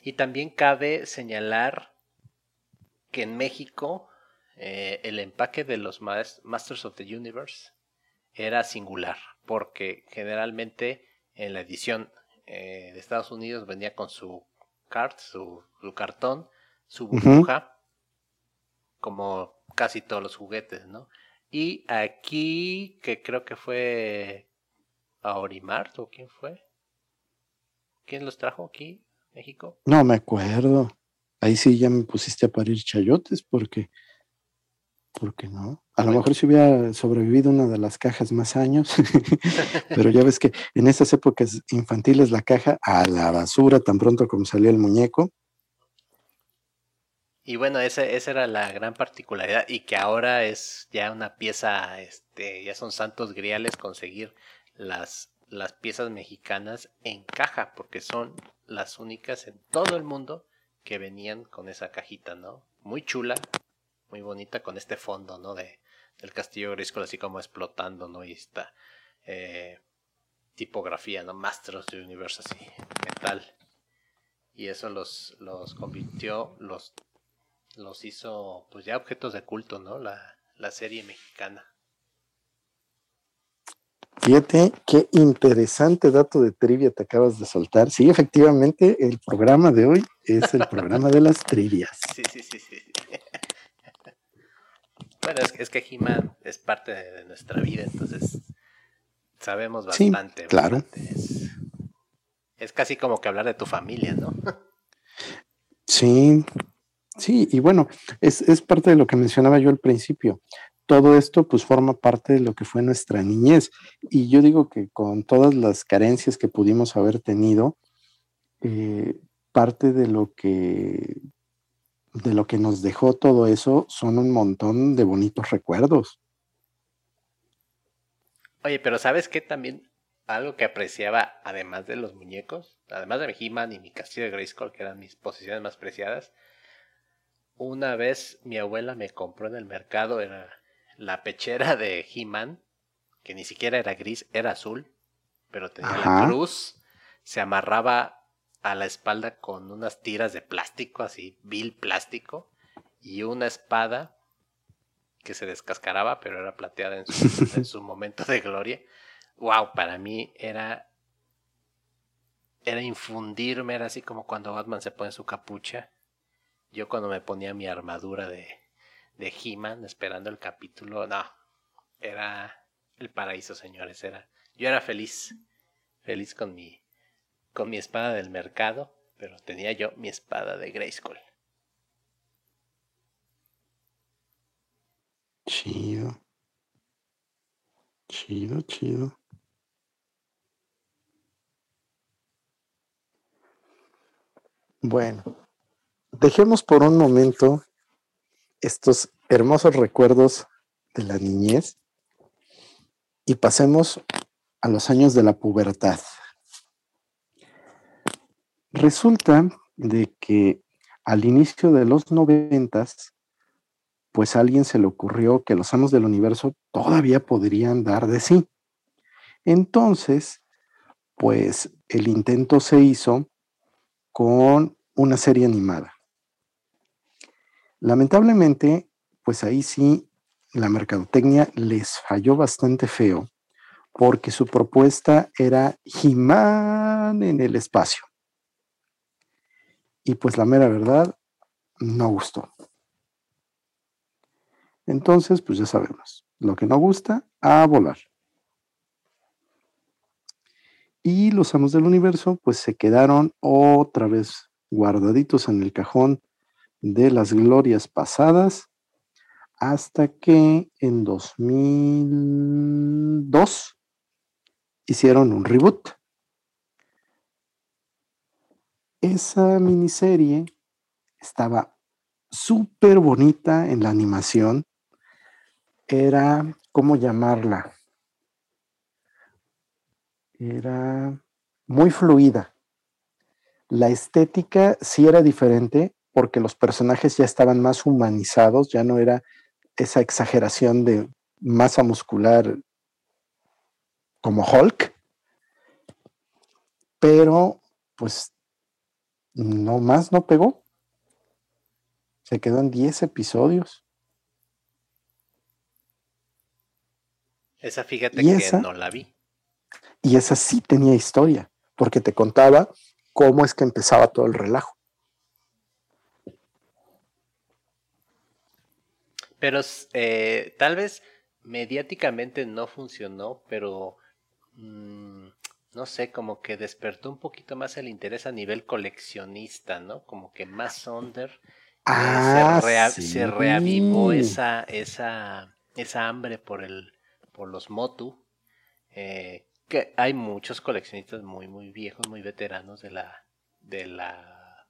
Y también cabe señalar que en México eh, el empaque de los Masters of the Universe era singular, porque generalmente en la edición eh, de Estados Unidos venía con su cart, su, cartón, su burbuja, como casi todos los juguetes, ¿no? Y aquí, que creo que fue a Orimart, o quién fue, ¿quién los trajo aquí? México? No me acuerdo. Ahí sí ya me pusiste a parir chayotes porque, porque no. A lo mejor si hubiera sobrevivido una de las cajas más años, pero ya ves que en estas épocas infantiles la caja a la basura tan pronto como salía el muñeco. Y bueno, esa, esa era la gran particularidad y que ahora es ya una pieza, este, ya son santos griales conseguir las las piezas mexicanas en caja, porque son las únicas en todo el mundo que venían con esa cajita, ¿no? Muy chula, muy bonita con este fondo, ¿no? De, del castillo Grisco así como explotando, ¿no? Y esta eh, tipografía, ¿no? Masters of the Universe, así, metal. Y eso los, los convirtió, los, los hizo, pues ya objetos de culto, ¿no? La, la serie mexicana. Fíjate qué interesante dato de trivia te acabas de soltar. Sí, efectivamente, el programa de hoy es el programa de las trivias. Sí, sí, sí, sí. Bueno, es, que He-Man es parte de, nuestra vida, entonces sabemos bastante. claro. Es, casi como que hablar de tu familia, ¿no? Sí, sí, y bueno, es, es parte de lo que mencionaba yo al principio todo esto pues forma parte de lo que fue nuestra niñez. Y yo digo que con todas las carencias que pudimos haber tenido, eh, parte de lo que de lo que nos dejó todo eso son un montón de bonitos recuerdos. Oye, pero ¿sabes qué también? Algo que apreciaba, además de los muñecos, además de mi He-Man y mi castillo de Grayskull, que eran mis posiciones más preciadas, una vez mi abuela me compró en el mercado, era la pechera de He-Man, que ni siquiera era gris, era azul, pero tenía la cruz, se amarraba a la espalda con unas tiras de plástico, así, vil plástico, y una espada que se descascaraba, pero era plateada en su, en su momento de gloria. Wow, para mí era era infundirme, era así como cuando Batman se pone su capucha. Yo cuando me ponía mi armadura de, de He-Man esperando el capítulo. No, era el paraíso, señores. Era, yo era feliz, feliz con mi, con mi espada del mercado, pero tenía yo mi espada de Grayskull. Chido. Chido, chido. Bueno, dejemos por un momento estos hermosos recuerdos de la niñez y pasemos a los años de la pubertad. Resulta de que al inicio de los noventas, pues a alguien se le ocurrió que los amos del universo todavía podrían dar de sí. Entonces, pues el intento se hizo con una serie animada. Lamentablemente, pues ahí sí la mercadotecnia les falló bastante feo, porque su propuesta era He-Man en el espacio. Y pues la mera verdad, no gustó. Entonces, pues ya sabemos, lo que no gusta, a volar. Y los amos del universo, pues se quedaron otra vez guardaditos en el cajón de las glorias pasadas hasta que en 2002 hicieron un reboot. Esa miniserie estaba súper bonita en la animación. Era, ¿cómo llamarla? Era muy fluida. La estética sí era diferente porque los personajes ya estaban más humanizados, ya no era esa exageración de masa muscular como Hulk, pero pues no más no pegó. Se quedó en 10 episodios. Esa fíjate que no la vi. Y esa sí tenía historia, porque te contaba cómo es que empezaba todo el relajo. Pero eh, tal vez mediáticamente no funcionó, pero Mm, no sé, como que despertó un poquito más el interés a nivel coleccionista, ¿no? Como que más Under eh, ah, se, reavivó esa, esa, esa hambre por el, por los Motu. Eh, que hay muchos coleccionistas muy, muy viejos, muy veteranos de la, de la,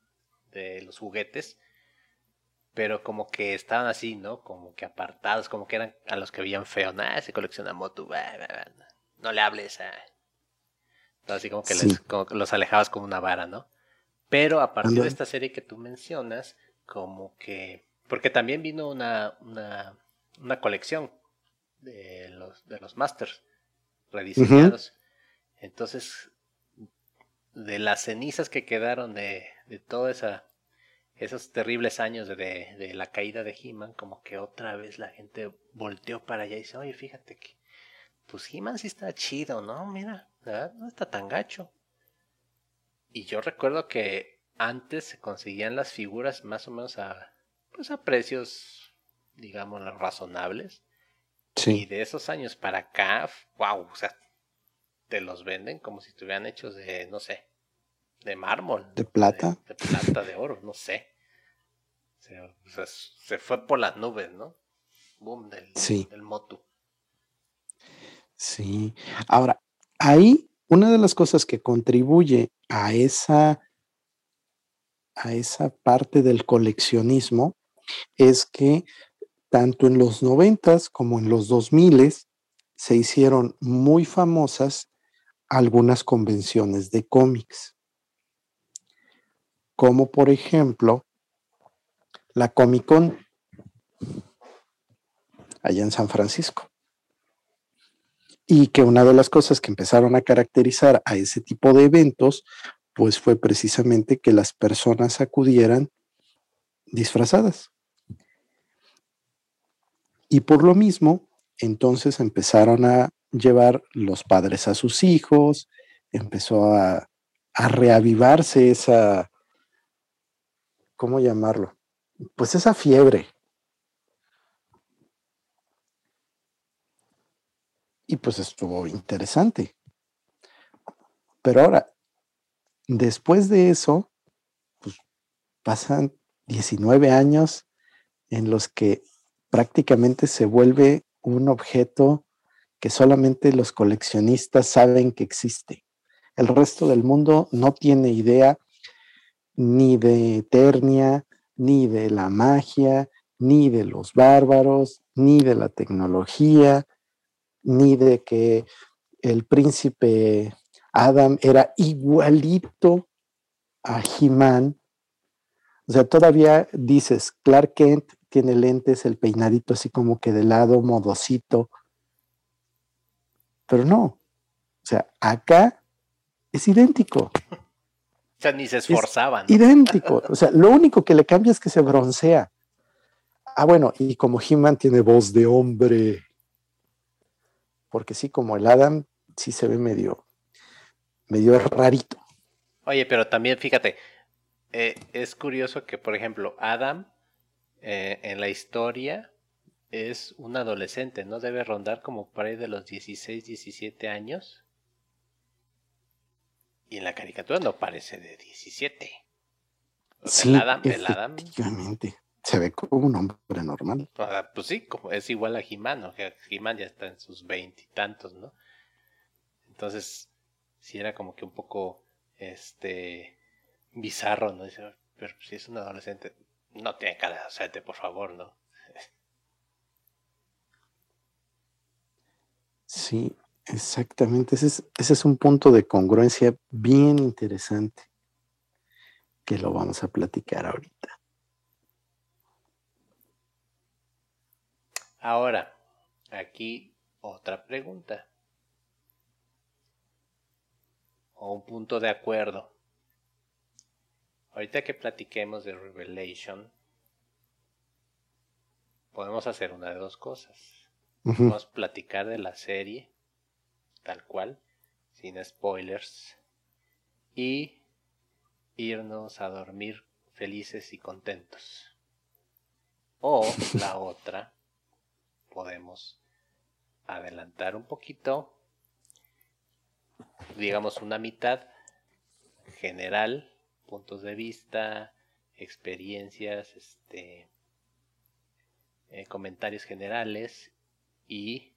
de los juguetes, pero como que estaban así, ¿no? Como que apartados, como que eran a los que veían feo, nada, se colecciona Motu, no le hables. a... Así como que, los alejabas como una vara, ¿no? Pero a partir de esta serie que tú mencionas, como que... Porque también vino una, una, una colección de los, de los Masters rediseñados. Entonces, de las cenizas que quedaron de, de todos esos terribles años de, de la caída de He-Man, como que otra vez la gente volteó para allá y dice, oye, fíjate que pues He-Man sí está chido, ¿no? Mira, no está tan gacho. Y yo recuerdo que antes se conseguían las figuras más o menos a, pues a precios, digamos, razonables. Sí. Y de esos años para acá, wow, o sea, te los venden como si estuvieran hechos de, no sé, de mármol. De plata. De, plata, de oro, no sé. O sea, se fue por las nubes, ¿no? Boom, del, del Motu. Sí. Ahora, ahí una de las cosas que contribuye a esa, a esa parte del coleccionismo es que tanto en los noventas como en los dos miles se hicieron muy famosas algunas convenciones de cómics, como por ejemplo la Comic Con allá en San Francisco y que una de las cosas que empezaron a caracterizar a ese tipo de eventos, pues fue precisamente que las personas acudieran disfrazadas. Y por lo mismo, entonces empezaron a llevar los padres a sus hijos, empezó a, a reavivarse esa, ¿cómo llamarlo? Pues esa fiebre Y pues estuvo interesante. Pero ahora, después de eso, pues pasan 19 años en los que prácticamente se vuelve un objeto que solamente los coleccionistas saben que existe. El resto del mundo no tiene idea ni de Eternia, ni de la magia, ni de los bárbaros, ni de la tecnología, ni de que el príncipe Adam era igualito a He-Man. O sea, todavía dices, Clark Kent tiene lentes, el peinadito así como que de lado, modosito. Pero no. O sea, acá es idéntico. O sea, ni se esforzaban. Idéntico. O sea, lo único que le cambia es que se broncea. Ah, bueno, y como He-Man tiene voz de hombre porque sí, como el Adam sí se ve medio, medio rarito. Oye, pero también fíjate, eh, es curioso que, por ejemplo, Adam eh, en la historia es un adolescente, ¿no? Debe rondar como por ahí de los 16, 17 años. Y en la caricatura no parece de 17. sí, el Adam, efectivamente. Se ve como un hombre normal. pues sí, como es igual a He-Man, ¿no? He-Man ya está en sus veintitantos, ¿no? Entonces, sí era como que un poco, este, bizarro, ¿no? Dice, pero si es un adolescente, no tiene cara de adolescente, por favor, ¿no? Sí, exactamente. Ese es, ese es un punto de congruencia bien interesante que lo vamos a platicar ahorita. Ahora, aquí otra pregunta. O un punto de acuerdo. Ahorita que platiquemos de Revelation, podemos hacer una de dos cosas. Podemos platicar de la serie, tal cual, sin spoilers, y irnos a dormir felices y contentos. O la otra, podemos adelantar un poquito, digamos una mitad general puntos de vista, experiencias, este, eh, comentarios generales y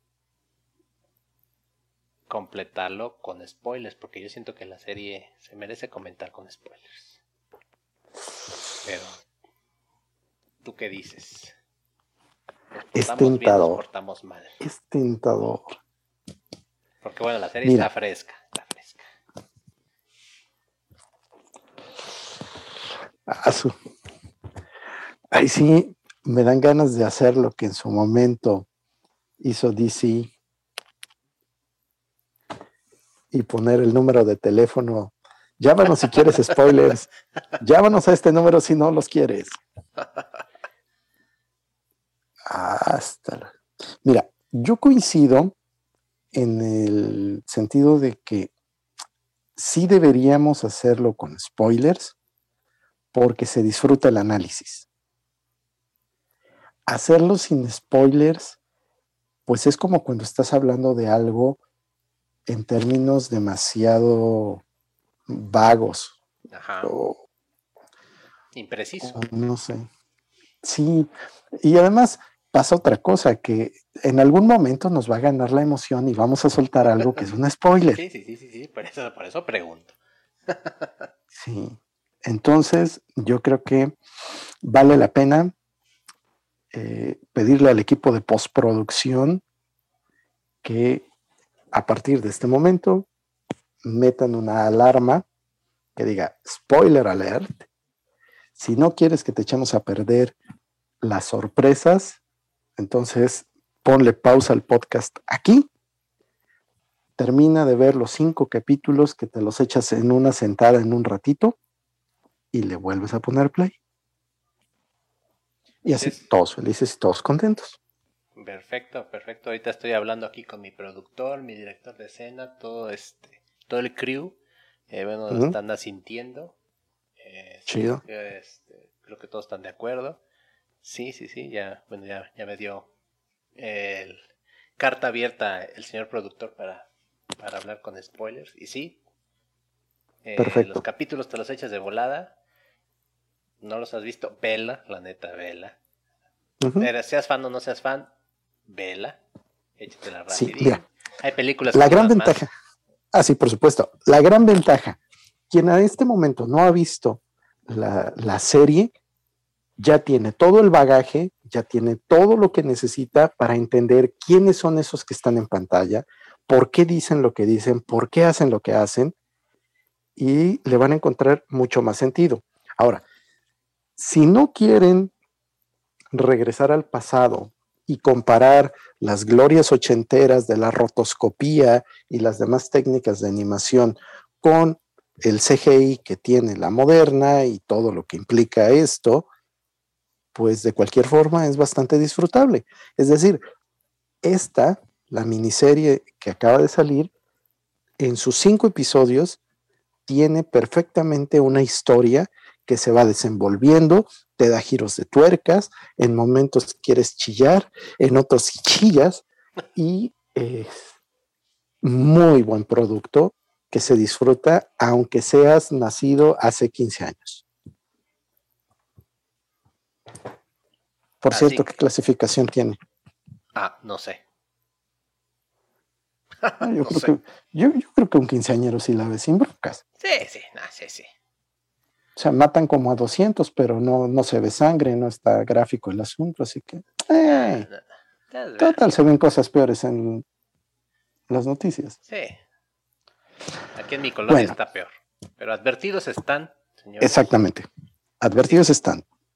completarlo con spoilers, porque yo siento que la serie se merece comentar con spoilers. Pero, ¿tú qué dices? Es tentador. mal. Es tentador. Porque bueno, la serie está fresca. Ahí sí me dan ganas de hacer lo que en su momento hizo DC y poner el número de teléfono. Llámanos si quieres spoilers. Llámanos a este número si no los quieres. Hasta. Mira, yo coincido en el sentido de que sí deberíamos hacerlo con spoilers, porque se disfruta el análisis. Hacerlo sin spoilers, pues es como cuando estás hablando de algo en términos demasiado vagos. Ajá. Impreciso. no sé. Sí, y además pasa otra cosa, que en algún momento nos va a ganar la emoción y vamos a soltar algo que es un spoiler. Sí, sí, sí, sí, sí. Por, eso, por eso pregunto. sí. Entonces, yo creo que vale la pena eh, pedirle al equipo de postproducción que a partir de este momento metan una alarma que diga spoiler alert. Si no quieres que te echemos a perder las sorpresas, entonces ponle pausa al podcast aquí. Termina de ver los cinco capítulos que te los echas en una sentada en un ratito y le vuelves a poner play. Y así todos felices y todos contentos. Perfecto, perfecto. Ahorita estoy hablando aquí con mi productor, mi director de escena, todo este, todo el crew. Eh, bueno, están asintiendo. Eh, Chido. Este, creo que todos están de acuerdo. Sí, sí, sí, ya, bueno, ya, ya me dio el carta abierta el señor productor para, para hablar con spoilers. Y sí, eh, Perfecto. los capítulos te los echas de volada no los has visto, vela, la neta, vela. seas fan o no seas fan, vela. Échatela sí, mira, Hay películas La gran ventaja. Ah, sí, por supuesto. La gran ventaja. Quien a este momento no ha visto la, la serie, ya tiene todo el bagaje, ya tiene todo lo que necesita para entender quiénes son esos que están en pantalla, por qué dicen lo que dicen, por qué hacen lo que hacen, y le van a encontrar mucho más sentido. Ahora, si no quieren regresar al pasado y comparar las glorias ochenteras de la rotoscopía y las demás técnicas de animación con el CGI que tiene la moderna y todo lo que implica esto, pues de cualquier forma es bastante disfrutable. Es decir, esta, la miniserie que acaba de salir, en sus cinco episodios tiene perfectamente una historia que se va desenvolviendo, te da giros de tuercas, en momentos quieres chillar, en otros chillas, y es muy buen producto que se disfruta aunque seas nacido hace 15 años. Por cierto, ¿qué clasificación tiene? Ah, no sé. Ah, yo, creo Que, yo, creo que un quinceañero sí la ve sin broncas. Sí, sí, no, sí, sí. O sea, matan como a 200, pero no, no se ve sangre, no está gráfico el asunto, así que... Eh, total, se ven cosas peores en las noticias. Sí. Aquí en mi colonia está peor. Pero advertidos están, señores. Exactamente. Advertidos están.